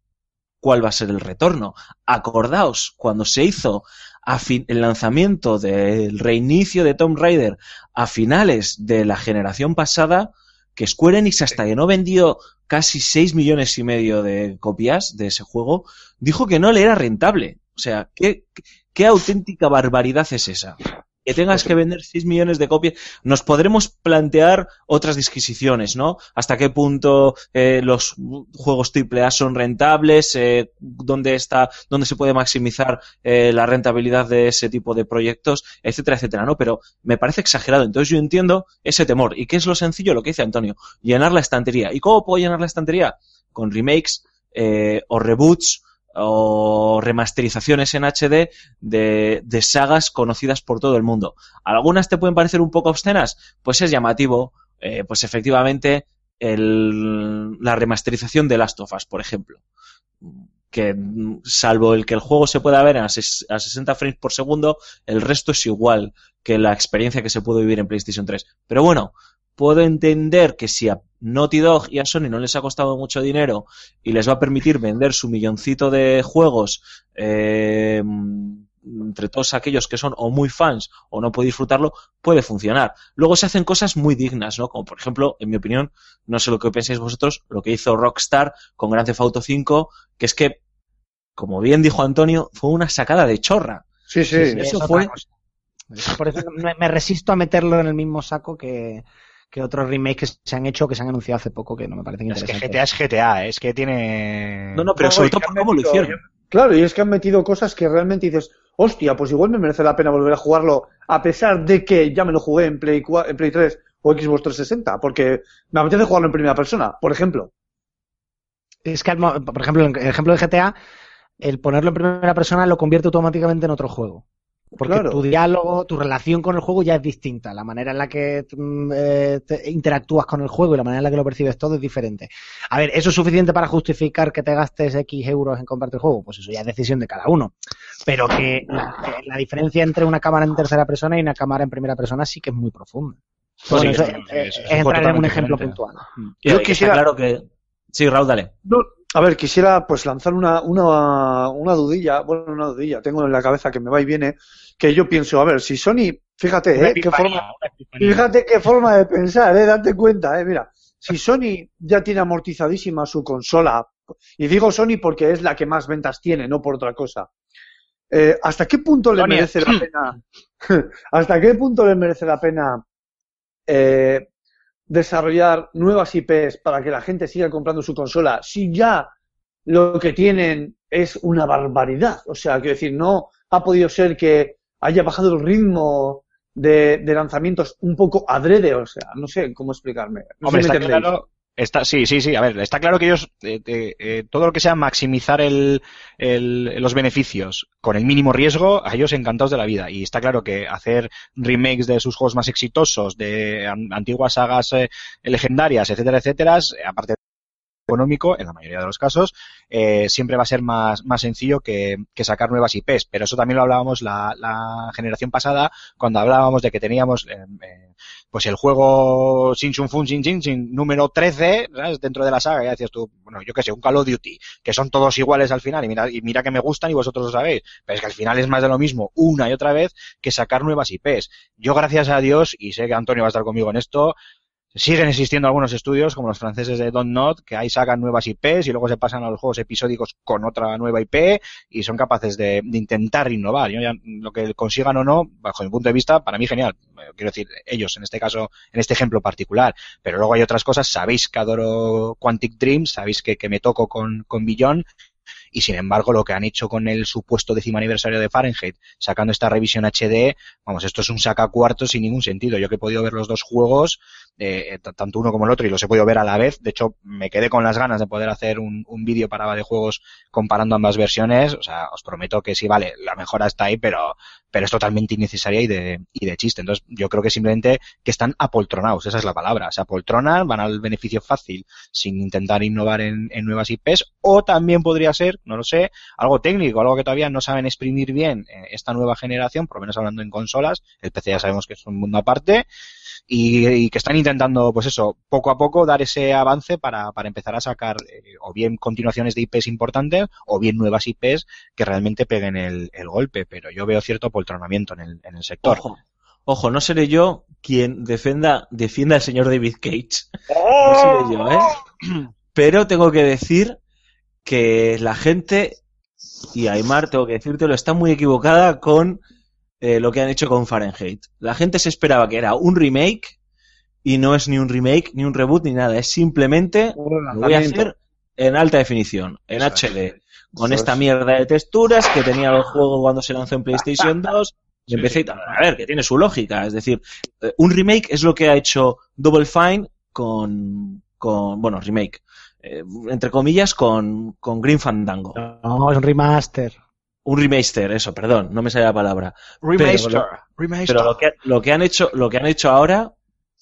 cuál va a ser el retorno. Acordaos, cuando se hizo a fin- el lanzamiento del reinicio de Tomb Raider a finales de la generación pasada, que Square Enix hasta que no vendió casi 6 millones y medio de copias de ese juego, dijo que no le era rentable. O sea, ¿qué, qué auténtica barbaridad es esa? Que tengas que vender 6 millones de copias. Nos podremos plantear otras disquisiciones, ¿no? Hasta qué punto eh, los juegos AAA son rentables, eh, dónde está, dónde se puede maximizar eh, la rentabilidad de ese tipo de proyectos, etcétera, etcétera, ¿no? Pero me parece exagerado. Entonces yo entiendo ese temor. ¿Y qué es lo sencillo? Lo que dice Antonio, llenar la estantería. ¿Y cómo puedo llenar la estantería? Con remakes o reboots o remasterizaciones en HD de, de sagas conocidas por todo el mundo. Algunas te pueden parecer un poco obscenas, pues es llamativo, eh, pues efectivamente la remasterización de Last of Us, por ejemplo. Que salvo el que el juego se pueda ver a 60 frames por segundo, el resto es igual que la experiencia que se pudo vivir en PlayStation 3. Pero bueno, puedo entender que si a Naughty Dog y a Sony no les ha costado mucho dinero y les va a permitir vender su milloncito de juegos eh, entre todos aquellos que son o muy fans o no puede disfrutarlo, puede funcionar. Luego se hacen cosas muy dignas, ¿no? Como por ejemplo, en mi opinión, no sé lo que pensáis vosotros, lo que hizo Rockstar con Grand Theft Auto 5, que es que, como bien dijo Antonio, fue una sacada de chorra.
Sí, sí.
Sí, sí,
eso
es
fue-.
Por eso me, me resisto a meterlo en el mismo saco que, que otros remakes que se han hecho, que se han anunciado hace poco, que no me parecen
Es que
interesantes.
GTA es GTA, es que tiene...
No, no, pero
No,
sobre todo
que
por cómo lo hicieron.
Claro, y es que han metido cosas que realmente dices, hostia, pues igual me merece la pena volver a jugarlo, a pesar de que ya me lo jugué en Play, 4 en Play 3 o Xbox 360, porque me apetece jugarlo en primera persona, por ejemplo.
Es que, por ejemplo, en el ejemplo de GTA, el ponerlo en primera persona lo convierte automáticamente en otro juego. Porque
Claro.
tu diálogo, tu relación con el juego ya es distinta. La manera en la que mm, eh, te interactúas con el juego y la manera en la que lo percibes todo es diferente. A ver, ¿eso es suficiente para justificar que te gastes X euros en comprarte el juego? Pues eso ya es decisión de cada uno. Pero que la, que la diferencia entre una cámara en tercera persona y una cámara en primera persona sí que es muy profunda.
Pues
Bueno,
sí,
eso
es-
entrar en un ejemplo
diferente.
puntual.
Yo quisiera-
claro que... Sí, Raúl, dale.
No, a ver, quisiera pues lanzar una, una, una dudilla, bueno, una dudilla, tengo en la cabeza que me va y viene, que yo pienso, a ver, si Sony, fíjate,
Una
¿eh? qué forma. Fíjate qué forma de pensar, eh, date cuenta, eh, mira, si Sony ya tiene amortizadísima su consola, y digo Sony porque es la que más ventas tiene, no por otra cosa, eh, ¿hasta qué punto le merece la pena, hasta qué punto le merece la pena eh, desarrollar nuevas IPs para que la gente siga comprando su consola si ya lo que tienen es una barbaridad? O sea, quiero decir, no ha podido ser que haya bajado el ritmo de, de lanzamientos un poco adrede, o sea, no sé cómo explicarme. No
Hombre,
sé si me
claro, está, sí, sí, sí, a ver, está claro que ellos, eh, eh, eh, todo lo que sea maximizar el, el- los beneficios con el mínimo riesgo, a ellos encantados de la vida. Y está claro que hacer remakes de sus juegos más exitosos, de an- antiguas sagas eh, legendarias, etcétera, etcétera, aparte económico, en la mayoría de los casos, eh, siempre va a ser más, más sencillo que, que sacar nuevas IPs. Pero eso también lo hablábamos la, la generación pasada, cuando hablábamos de que teníamos eh, pues el juego Sin Chun Fun Sin Chin Sin número 13, ¿sabes? dentro de la saga, ya decías tú, bueno, yo qué sé, un Call of Duty, que son todos iguales al final, y mira, y mira que me gustan y vosotros lo sabéis, pero es que al final es más de lo mismo una y otra vez que sacar nuevas IPs. Yo, gracias a Dios, y sé que Antonio va a estar conmigo en esto, Siguen existiendo algunos estudios, como los franceses de Don't Not, que ahí sacan nuevas IPs y luego se pasan a los juegos episódicos con otra nueva IP y son capaces de, intentar innovar. Yo lo que consigan o no, bajo mi punto de vista, para mí genial. Eh, Quiero decir, ellos en este caso, en este ejemplo particular. Pero luego hay otras cosas, sabéis que adoro Quantic Dream, sabéis que, que me toco con, con Beyond y sin embargo lo que han hecho con el supuesto décimo aniversario de Fahrenheit, sacando esta revisión HD, vamos, esto es un sacacuarto sin ningún sentido. Yo que he podido ver los dos juegos, eh, tanto uno como el otro, y los he podido ver a la vez, de hecho me quedé con las ganas de poder hacer un, un vídeo para de juegos comparando ambas versiones, o sea, os prometo que sí, vale, la mejora está ahí, pero, pero es totalmente innecesaria y de, y de chiste. Entonces yo creo que simplemente que están apoltronados, esa es la palabra, se apoltronan, van al beneficio fácil sin intentar innovar en, nuevas IPs, o también podría ser, no lo sé, algo técnico, algo que todavía no saben exprimir bien eh, esta nueva generación, por lo menos hablando en consolas, el PC ya sabemos que es un mundo aparte, y, y que están intentando, pues eso, poco a poco dar ese avance para, para empezar a sacar eh, o bien continuaciones de IPs importantes o bien nuevas IPs que realmente peguen el, el golpe, pero yo veo cierto apoltronamiento en el, en el sector.
Ojo, ojo, no seré yo quien defenda, defienda al señor David Cage. No seré yo, ¿eh? Pero tengo que decir que la gente, y Aymar, tengo que decírtelo, está muy equivocada con eh, lo que han hecho con Fahrenheit. La gente se esperaba que era un remake y no es ni un remake, ni un reboot, ni nada. Es simplemente
Un
lo voy a hacer en alta definición, en
Eso es.
HD, con esta
es.
mierda de texturas que tenía el juego cuando se lanzó en PlayStation 2. Y empecé. A ver, que tiene su lógica. Es decir, eh, un remake es lo que ha hecho Double Fine con, con bueno, remake, eh, entre comillas, con, con Green Fandango.
No, es un remaster.
Un remaster, eso, perdón, no me sale la palabra.
Remaster,
Pero
remaster.
Pero lo que, lo que han hecho, lo que han hecho ahora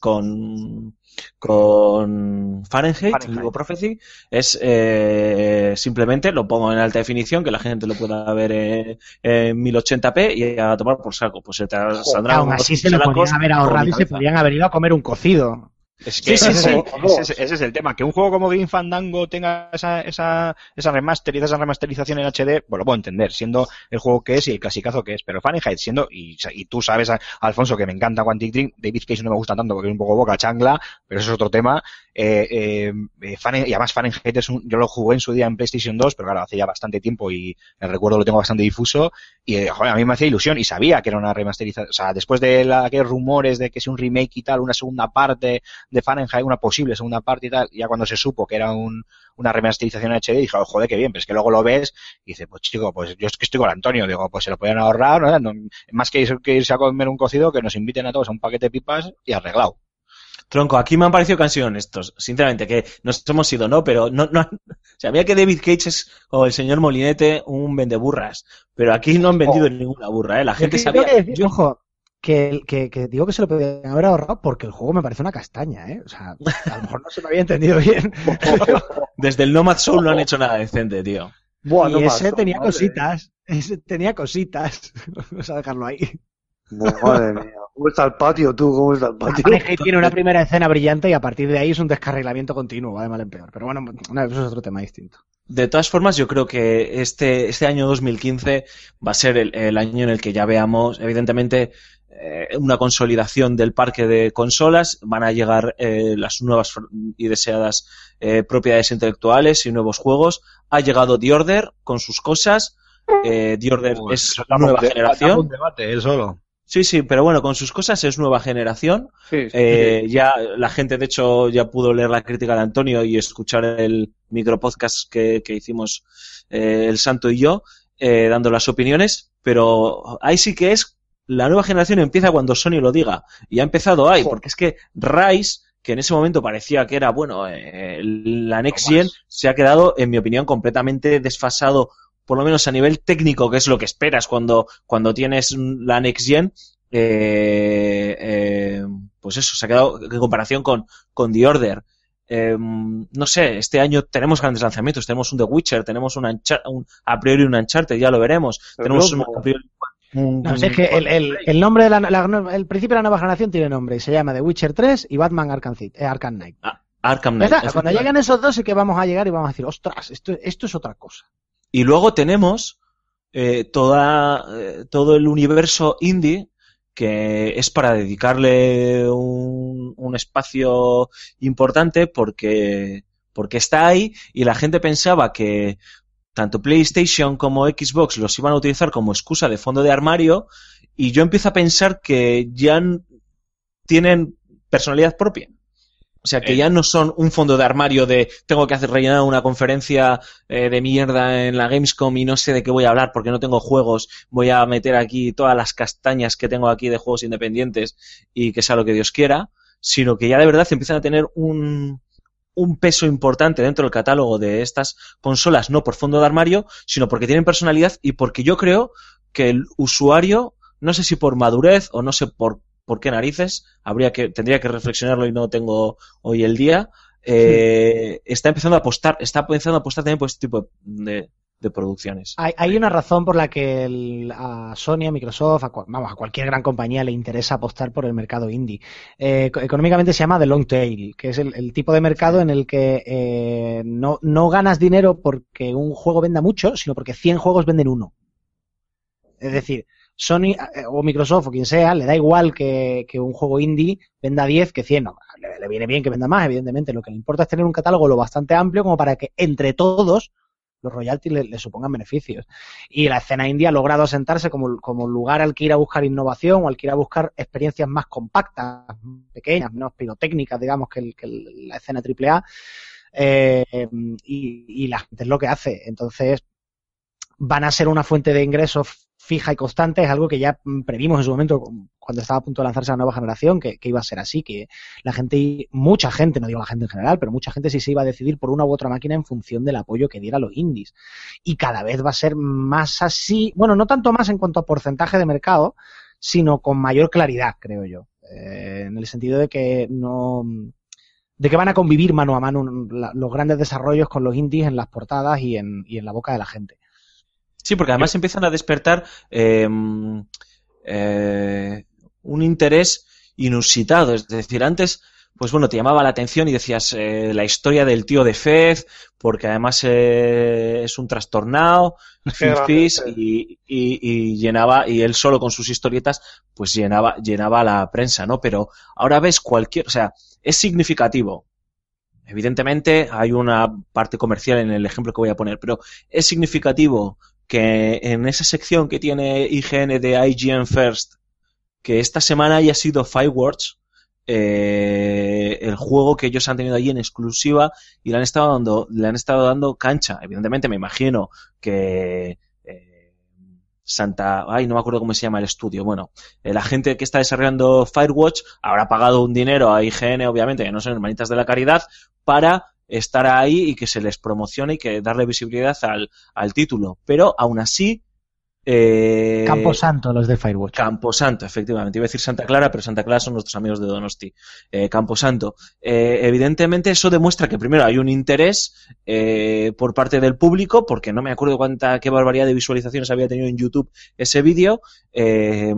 con, con Fahrenheit,
Fahrenheit.
Ligo Prophecy, es eh, simplemente lo pongo en alta definición, que la gente lo pueda ver eh, en 1080p y a tomar por saco. Pues se te saldrá
Aún así se lo podían haber ahorrado y se podían haber ido a comer un cocido.
Es que
Sí, sí, sí.
Ese, es- ese es el tema. Que un juego como Game Fandango tenga esa, esa, esa remasterización en HD, pues lo puedo entender, siendo el juego que es y el clasicazo que es. Pero Fahrenheit, siendo, y, y tú sabes, Alfonso, que me encanta Quantic Dream, David Cage no me gusta tanto porque es un poco boca changla, pero eso es otro tema. Eh, eh, eh, Fahrenheit- y además Fahrenheit es un, yo lo jugué en su día en PlayStation 2, pero claro, hace ya bastante tiempo y el recuerdo lo tengo bastante difuso. Y eh, joder, a mí me hacía ilusión y sabía que era una remasterización. O sea, después de la, aquellos rumores de que si un remake y tal, una segunda parte de Fahrenheit, una posible segunda parte y tal, ya cuando se supo que era un, una remasterización HD, dije, oh, joder, qué bien, pero es que luego lo ves y dices, pues chico, pues yo es que estoy con Antonio, digo, pues se lo podían ahorrar, ¿no? No- más que, ir- que irse a comer un cocido, que nos inviten a todos a un paquete de pipas y arreglado.
Tronco, aquí me han parecido que han sido honestos, sinceramente, que nos hemos ido, ¿no? Pero no, no, sabía que David Cage es, o el señor Molinete, un vendeburras, pero aquí no han vendido ninguna burra, ¿eh? La gente sabía...
tengo que decir,
yo-
ojo, que, que, que digo que se lo podían haber ahorrado porque el juego me parece una castaña, ¿eh? O sea, a lo mejor no se me había entendido bien.
desde el Nomad Soul no han hecho nada decente, tío.
Buah,
y
no
ese tenía
madre
cositas. Ese tenía cositas. Vamos a dejarlo ahí.
Madre mía. ¿Cómo está el patio, tú? ¿Cómo está el patio?
Tiene una primera escena brillante y a partir de ahí es un descarrilamiento continuo, va de mal en peor. Pero bueno, no, eso es otro tema distinto.
De todas formas, yo creo que este, este año 2015 va a ser el, el año en el que ya veamos, evidentemente, eh, una consolidación del parque de consolas. Van a llegar eh, las nuevas y deseadas eh, propiedades intelectuales y nuevos juegos. Ha llegado The Order con sus cosas. Eh, The Order
Uy,
es nueva
de-
generación.
un debate, él solo.
Sí, sí, pero bueno, con sus cosas es nueva generación.
Sí, sí,
Eh, ya la gente, de hecho, ya pudo leer la crítica de Antonio y escuchar el micropodcast que, que hicimos eh, el Santo y yo, eh, dando las opiniones, pero ahí sí que es, la nueva generación empieza cuando Sony lo diga, y ha empezado ahí, porque es que Rise, que en ese momento parecía que era, bueno, eh, la Next Gen, se ha quedado, en mi opinión, completamente desfasado, por lo menos a nivel técnico, que es lo que esperas cuando, cuando tienes la Next Gen, eh, eh, pues eso, se ha quedado en comparación con, con The Order. Eh, no sé, este año tenemos grandes lanzamientos, tenemos un The Witcher, tenemos un, Unchar- un a priori un Uncharted, ya lo veremos.
Pero
tenemos un, a priori
No, es que el, el, el nombre de la, la- el principio de la nueva generación tiene nombre y se llama The Witcher 3 y Batman Arkham, City- eh, Arkham Knight.
a- Arkham Knight.
¿Verdad? Cuando lleguen esos dos sí que vamos a llegar y vamos a decir, ostras, esto, esto es otra cosa.
Y luego tenemos eh, toda, eh, todo el universo indie que es para dedicarle un, un espacio importante porque, porque está ahí y la gente pensaba que tanto PlayStation como Xbox los iban a utilizar como excusa de fondo de armario y yo empiezo a pensar que ya tienen personalidad propia. O sea, que
Eh.
ya no son un fondo de armario de tengo que hacer rellenar una conferencia eh, de mierda en la Gamescom y no sé de qué voy a hablar porque no tengo juegos, voy a meter aquí todas las castañas que tengo aquí de juegos independientes y que sea lo que Dios quiera, sino que ya de verdad empiezan a tener un, un peso importante dentro del catálogo de estas consolas, no por fondo de armario, sino porque tienen personalidad y porque yo creo que el usuario, no sé si por madurez o no sé por, por qué narices, habría que, tendría que reflexionarlo y no tengo hoy el día, eh, está empezando a apostar, está empezando a apostar también por este tipo de, de producciones.
Hay, hay una razón por la que el- a Sony, a Microsoft, a, vamos, a cualquier gran compañía le interesa apostar por el mercado indie. Eh, eco- económicamente se llama The Long Tail, que es el, el tipo de mercado en el que eh, no, no ganas dinero porque un juego venda mucho, sino porque 100 juegos venden uno. Es decir, Sony eh, o Microsoft o quien sea, le da igual que, que un juego indie venda 10 que 100. No, le, le viene bien que venda más, evidentemente. Lo que le importa es tener un catálogo lo bastante amplio como para que entre todos los royalties le, supongan beneficios. Y la escena india ha logrado asentarse como, como lugar al que ir a buscar innovación o al que ir a buscar experiencias más compactas, pequeñas, menos pirotécnicas, digamos, que, el- que la escena AAA. Eh, y, y la gente es lo que hace. Entonces, van a ser una fuente de ingresos fija y constante, es algo que ya mm, previmos en su momento cuando estaba a punto de lanzarse la nueva generación, que, iba a ser así, que la gente, mucha gente, no digo la gente en general, pero mucha gente sí se iba a decidir por una u otra máquina en función del apoyo que diera a los indies. Y cada vez va a ser más así, bueno, no tanto más en cuanto a porcentaje de mercado, sino con mayor claridad, creo yo. Eh, en el sentido de que no, de que van a convivir mano a mano los grandes desarrollos con los indies en las portadas y en, y en la boca de la gente.
Sí, porque además empiezan a despertar eh, eh, un interés inusitado. Es decir, antes, pues bueno, te llamaba la atención y decías eh, la historia del tío de Fez, porque además es un trastornado, y, y, llenaba, y él solo con sus historietas, pues llenaba, llenaba la prensa, ¿no? Pero ahora ves cualquier, o sea, es significativo. Evidentemente hay una parte comercial en el ejemplo que voy a poner, pero es significativo que en esa sección que tiene IGN de IGN First, que esta semana haya sido Fireworks, eh, el juego que ellos han tenido allí en exclusiva y le han estado dando, le han estado dando cancha. Evidentemente me imagino que Santa, ay, no me acuerdo cómo se llama el estudio. Bueno, eh, la gente que está desarrollando Firewatch habrá pagado un dinero a IGN, obviamente, que no son hermanitas de la caridad, para estar ahí y que se les promocione y que darle visibilidad al, al título. Pero aún así,
eh, Camposanto, los de Firewatch.
Camposanto, efectivamente. Iba a decir Santa Clara, pero Santa Clara son nuestros amigos de Donosti. Eh, Camposanto. Eh, evidentemente, eso demuestra que primero hay un interés por parte del público, porque no me acuerdo cuánta, qué barbaridad de visualizaciones había tenido en YouTube ese vídeo, eh,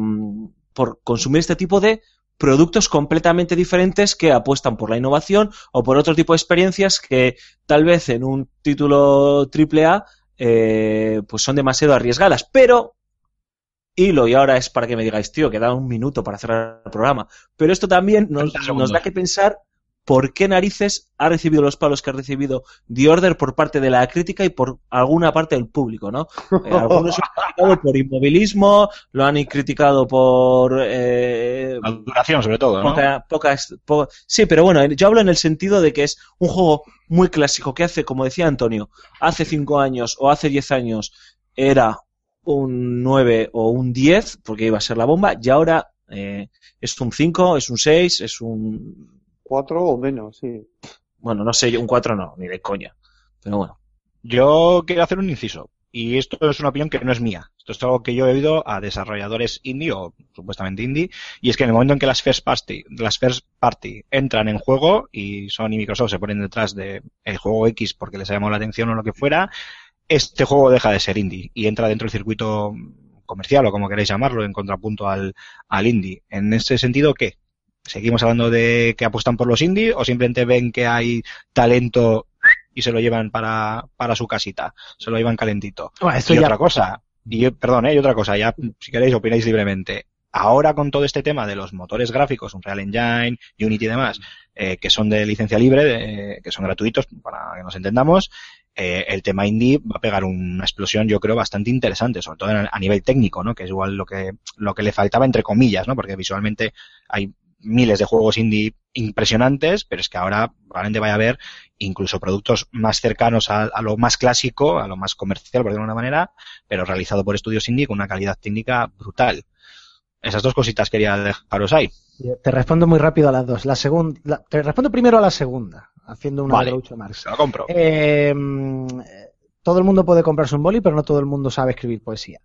por consumir este tipo de productos completamente diferentes que apuestan por la innovación o por otro tipo de experiencias que tal vez en un título AAA eh, pues son demasiado arriesgadas. Pero, hilo, y ahora es para que me digáis, tío, que da un minuto para cerrar el programa. Pero esto también nos, nos da que pensar por qué narices ha recibido los palos que ha recibido The Order por parte de la crítica y por alguna parte del público, ¿no? Eh, algunos lo han criticado por inmovilismo, lo han criticado por... Eh,
la duración, sobre todo, ¿no?
sí, pero bueno, yo hablo en el sentido de que es un juego muy clásico que hace, como decía Antonio, hace 5 años o hace 10 años era un 9 o un 10, porque iba a ser la bomba, y ahora eh, es un 5, es un 6, es un...
4 o menos, sí.
Bueno, no sé, un 4 no, ni de coña. Pero bueno.
Yo quiero hacer un inciso. Y esto es una opinión que no es mía. Esto es algo que yo he oído a desarrolladores indie o supuestamente indie. Y es que en el momento en que las first party, las first party entran en juego y Sony y Microsoft se ponen detrás de el juego X porque les ha llamado la atención o lo que fuera, este juego deja de ser indie y entra dentro del circuito comercial o como queréis llamarlo en contrapunto al, al indie. En ese sentido, ¿qué? ¿Seguimos hablando de que apuestan por los indie o simplemente ven que hay talento y se lo llevan para, para su casita, se lo llevan calentito. y otra cosa, y perdón, ¿eh? y otra cosa, ya si queréis opináis libremente. Ahora con todo este tema de los motores gráficos, Unreal Engine, Unity y demás, eh, que son de licencia libre, que son gratuitos, para que nos entendamos, eh, el tema indie va a pegar una explosión, yo creo, bastante interesante, sobre todo a nivel técnico, ¿no? Que es igual lo que, lo que le faltaba entre comillas, ¿no? Porque visualmente hay miles de juegos indie impresionantes, pero es que ahora probablemente vaya a haber incluso productos más cercanos a, lo más clásico, a lo más comercial, por decirlo de alguna manera, pero realizado por estudios indie con una calidad técnica brutal. Esas dos cositas quería dejaros ahí.
Te respondo muy rápido a las dos. La segunda, te respondo primero a la segunda, haciendo una
vale, de Marx. Lo compro.
Eh, todo el mundo puede comprarse un boli, pero no todo el mundo sabe escribir poesía.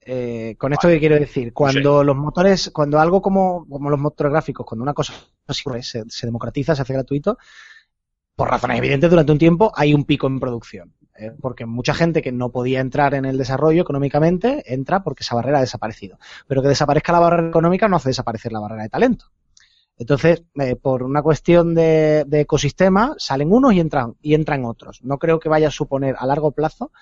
Eh, con esto que quiero decir, cuando los motores, cuando algo como, como los motores gráficos, cuando una cosa se, se democratiza, se hace gratuito, por razones evidentes, durante un tiempo hay un pico en producción. ¿eh? porque mucha gente que no podía entrar en el desarrollo económicamente entra porque esa barrera ha desaparecido. Pero que desaparezca la barrera económica no hace desaparecer la barrera de talento. Entonces, eh, por una cuestión de, ecosistema, salen unos y entran, y entran otros. No creo que vaya a suponer a largo plazo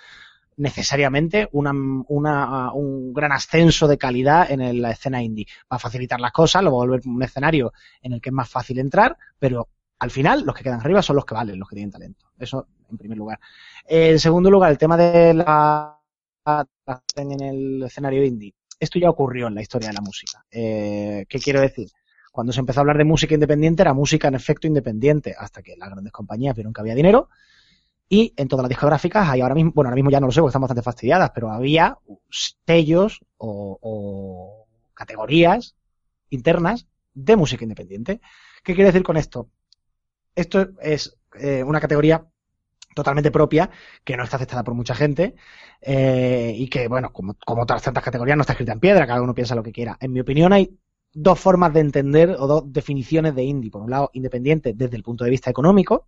necesariamente una, un gran ascenso de calidad en la escena indie. Va a facilitar las cosas, lo va a volver un escenario en el que es más fácil entrar, pero al final los que quedan arriba son los que valen, los que tienen talento. Eso en primer lugar. En segundo lugar, el tema de la en el escenario indie. Esto ya ocurrió en la historia de la música. Eh, ¿Qué quiero decir? Cuando se empezó a hablar de música independiente, era música en efecto independiente, hasta que las grandes compañías vieron que había dinero. Y en todas las discográficas hay ahora mismo, bueno, ahora mismo ya no lo sé porque están bastante fastidiadas, pero había sellos o, o categorías internas de música independiente. ¿Qué quiere decir con esto? Esto es eh, una categoría totalmente propia, que no está aceptada por mucha gente, eh, y que, bueno, como, como otras tantas categorías, no está escrita en piedra, cada uno piensa lo que quiera. En mi opinión, hay dos formas de entender o dos definiciones de indie. Por un lado, independiente desde el punto de vista económico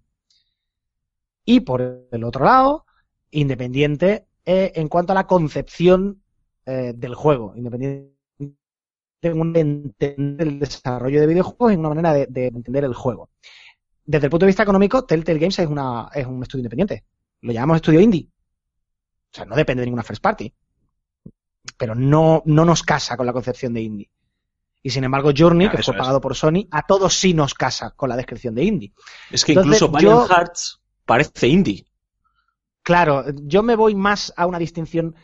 y por el otro lado, independiente eh, en cuanto a la concepción eh, del juego, independiente de entender el desarrollo de videojuegos y una manera de, de, entender el juego. Desde el punto de vista económico, Telltale Games es, una, es un estudio independiente. Lo llamamos estudio indie. O sea, no depende de ninguna first party. Pero no, no nos casa con la concepción de indie. Y sin embargo, Journey,
Ah,
que fue pagado por Sony, a todos sí nos casa con la descripción de indie.
Es que
Entonces,
incluso
yo-
Valiant Hearts parece indie.
Claro, yo me voy más a una distinción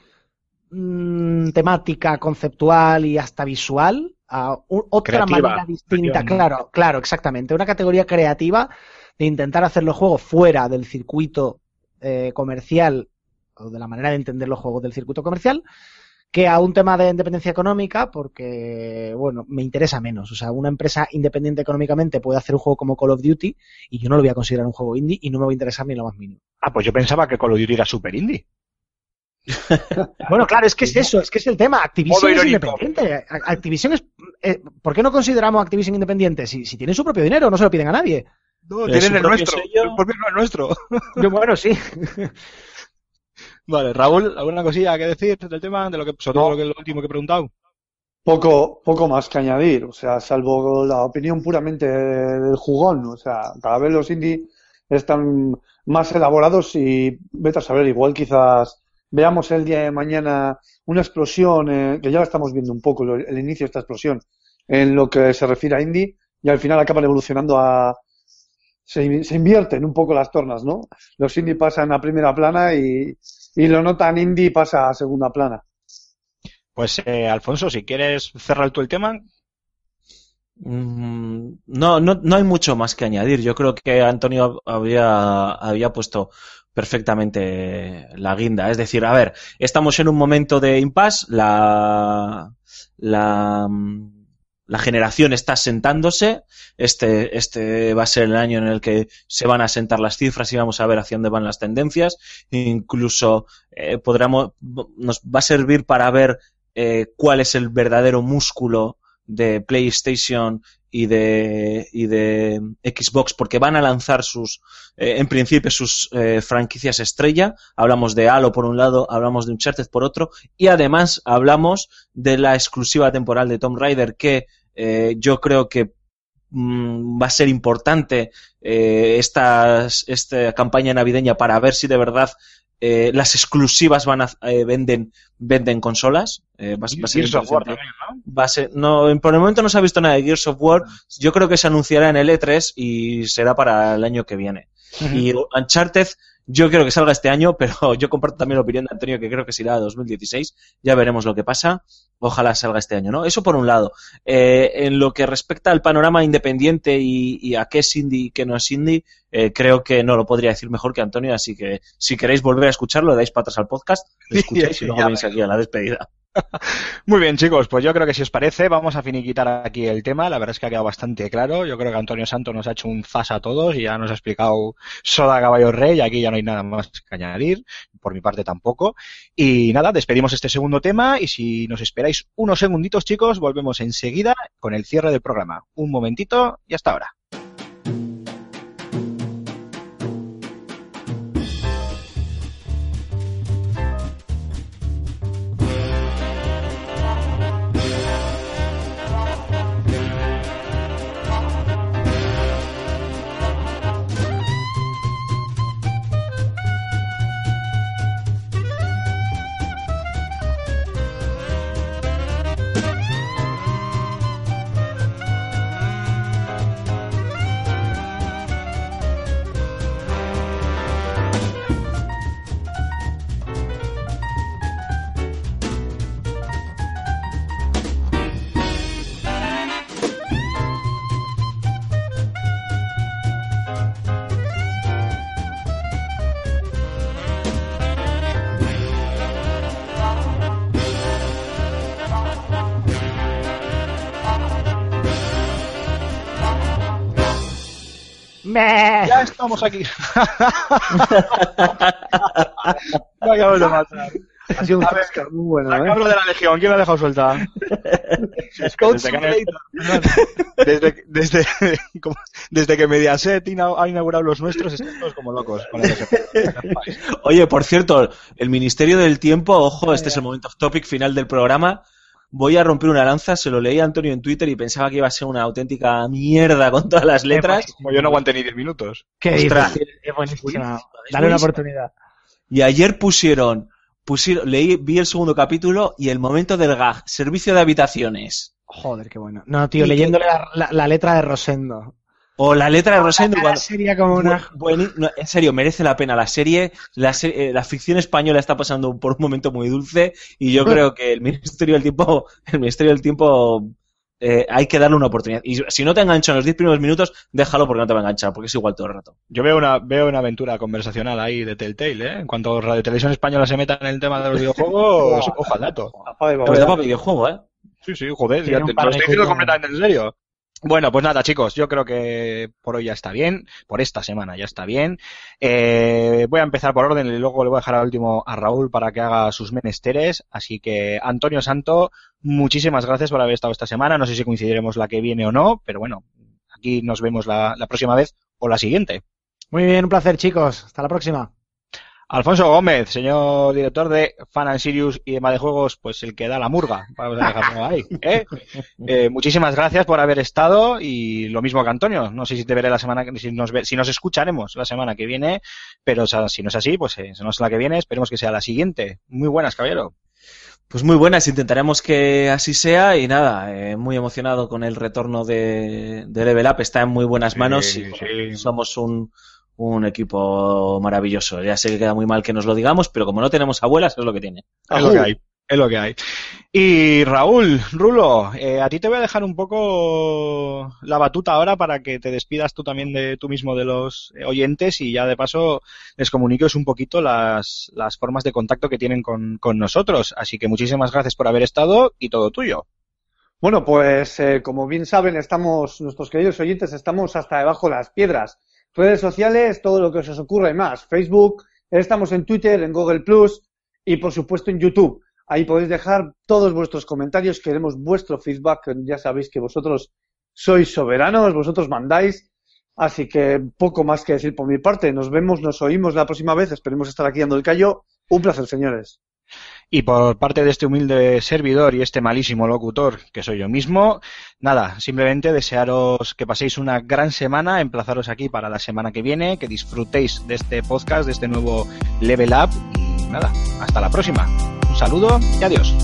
mm, temática, conceptual y hasta visual, a u- otra
Creativa,
manera distinta.
creativa.
Claro, claro, exactamente. Una categoría creativa de intentar hacer los juegos fuera del circuito eh, comercial o de la manera de entender los juegos del circuito comercial que a un tema de independencia económica porque, bueno, me interesa menos. O sea, una empresa independiente económicamente puede hacer un juego como Call of Duty y yo no lo voy a considerar un juego indie y no me va a interesar ni lo más mínimo.
Ah, pues yo pensaba que Call of Duty era super indie.
Bueno, claro, es que es eso, es que es el tema. Activision es independiente. Activision es. eh, ¿Por qué no consideramos Activision independiente? Si, si tienen su propio dinero, no se lo piden a nadie.
No, tienen el nuestro.
sello.
El propio no es nuestro.
Yo, bueno, sí.
Vale, Raúl, ¿alguna cosilla que decir del tema? De lo que, sobre todo lo, que, lo último que he preguntado.
Poco, poco más que añadir, o sea, salvo la opinión puramente del jugón, o sea, cada vez los indie están más elaborados y vete a saber, igual quizás veamos el día de mañana una explosión, eh, que ya la estamos viendo un poco, lo- el inicio de esta explosión, en lo que se refiere a indie, y al final acaban evolucionando a... Se, se invierten un poco las tornas, ¿no? Los indie pasan a primera plana y, y lo no tan indie pasa a segunda plana.
Pues, eh, Alfonso, si quieres cerrar tú el tema.
Mm, No, no, no hay mucho más que añadir. Yo creo que Antonio había, había puesto perfectamente la guinda. Es decir, a ver, estamos en un momento de impasse, la, la, mm, la generación está sentándose, este, este va a ser el año en el que se van a sentar las cifras y vamos a ver hacia dónde van las tendencias. Incluso eh, podremos, nos va a servir para ver eh, cuál es el verdadero músculo de PlayStation y de, y de Xbox porque van a lanzar sus, eh, en principio, sus eh, franquicias estrella. Hablamos de Halo por un lado, hablamos de Uncharted por otro y además hablamos de la exclusiva temporal de Tomb Raider que eh, yo creo que mm, va a ser importante estas- esta campaña navideña para ver si de verdad eh, las exclusivas van a, eh, venden, venden consolas. Eh, va, a- va a ser
Gears of War también, ¿no?
va a ser, no, por el momento no se ha visto nada de Gears of War. Yo creo que se anunciará en el E3 y será para el año que viene. Y Uncharted, yo creo que salga este año, pero yo comparto también la opinión de Antonio que creo que será 2016. Ya veremos lo que pasa. Ojalá salga este año, ¿no? Eso por un lado. Eh, en lo que respecta al panorama independiente y, y a qué es indie y qué no es indie, eh, creo que no lo podría decir mejor que Antonio, así que si queréis volver a escuchárslo, le dais patas al podcast, lo escucháis y luego venís aquí a la despedida.
Muy bien, chicos, pues yo creo que si os parece, vamos a finiquitar aquí el tema. La verdad es que ha quedado bastante claro. Yo creo que Antonio Santo nos ha hecho un zas a todos y ya nos ha explicado Soda Caballo Rey. Aquí ya no hay nada más que añadir, por mi parte tampoco. Y nada, despedimos este segundo tema y si nos esperáis unos segunditos, chicos, volvemos enseguida con el cierre del programa. Un momentito y hasta ahora. Estamos aquí. Me acabas de matar.
Ha sido un Oscar muy bueno,
La
¿eh?
de la Legión, ¿quién la ha dejado suelta?
Coach
Desde que-. Desde, desde, como- desde que Mediaset ha inaugurado los nuestros, estamos todos como locos con el
Oye, por cierto, el Ministerio del Tiempo, ojo, este es el momento off topic final del programa. Voy a romper una lanza, se lo leí a Antonio en Twitter y pensaba que iba a ser una auténtica mierda con todas las letras.
Como yo no aguanté ni 10 minutos.
¿Qué
Ostras.
Es buenísima. Dale una oportunidad.
Y ayer pusieron, pusieron, leí, vi el segundo capítulo y el momento del gag, servicio de habitaciones.
Joder, qué bueno. No, tío, leyéndole la, la- la letra de Rosendo.
O la letra de Rosendo
La
cuando,
sería como una...
Bueni- no, en serio, merece la pena la serie. La, se- eh, la ficción española está pasando por un momento muy dulce y yo creo que el Ministerio del Tiempo, el Ministerio del Tiempo, eh, hay que darle una oportunidad. Y si no te engancha en los 10 primeros minutos, déjalo porque no te va a enganchar, porque es igual todo el rato.
Yo veo una, veo una aventura conversacional ahí de Telltale, ¿eh? En cuanto Radio Televisión Española se meta en el tema de los videojuegos, ojo al dato.
Apaga y
Pero para videojuego, ¿eh?
Sí, sí, joder, ya te, lo estoy diciendo completamente en serio. Bueno, pues nada, chicos, yo creo que por hoy ya está bien, por esta semana ya está bien. Eh, voy a empezar por orden y luego le voy a dejar al último a Raúl para que haga sus menesteres. Así que, Antonio Santo, muchísimas gracias por haber estado esta semana. No sé si coincidiremos la que viene o no, pero bueno, aquí nos vemos la, la próxima vez o la siguiente.
Muy bien, un placer, chicos. Hasta la próxima.
Alfonso Gómez, señor director de Fan and Sirius y de Juegos, pues el que da la murga. Vamos a dejarlo ahí. ¿eh? Eh, muchísimas gracias por haber estado y lo mismo que Antonio. No sé si te veré la semana que si nos, ve- si nos escucharemos la semana que viene, pero o sea, si no es así, pues eh, no es la que viene, esperemos que sea la siguiente. Muy buenas, caballero.
Pues muy buenas, intentaremos que así sea y nada, eh, muy emocionado con el retorno de, de Level Up, está en muy buenas manos
Sí,
y bueno,
sí.
somos un, un equipo maravilloso. Ya sé que queda muy mal que nos lo digamos, pero como no tenemos abuelas es lo que tiene.
Es lo que hay. Es lo que hay. Y Raúl, Rulo, eh, a ti te voy a dejar un poco la batuta ahora para que te despidas tú también de tú mismo de los oyentes y ya de paso les comuniques un poquito las, las formas de contacto que tienen con, con nosotros. Así que muchísimas gracias por haber estado y todo tuyo.
Bueno, pues eh, como bien saben, estamos, nuestros queridos oyentes, estamos hasta debajo de las piedras. Redes sociales, todo lo que os ocurra y más. Facebook, estamos en Twitter, en Google Plus y por supuesto en YouTube. Ahí podéis dejar todos vuestros comentarios, queremos vuestro feedback, ya sabéis que vosotros sois soberanos, vosotros mandáis. Así que poco más que decir por mi parte. Nos vemos, nos oímos la próxima vez. Esperemos estar aquí dando el callo. Un placer, señores.
Y por parte de este humilde servidor y este malísimo locutor que soy yo mismo, nada, simplemente desearos que paséis una gran semana, emplazaros aquí para la semana que viene, que disfrutéis de este podcast, de este nuevo Level Up y nada, hasta la próxima. Un saludo y adiós.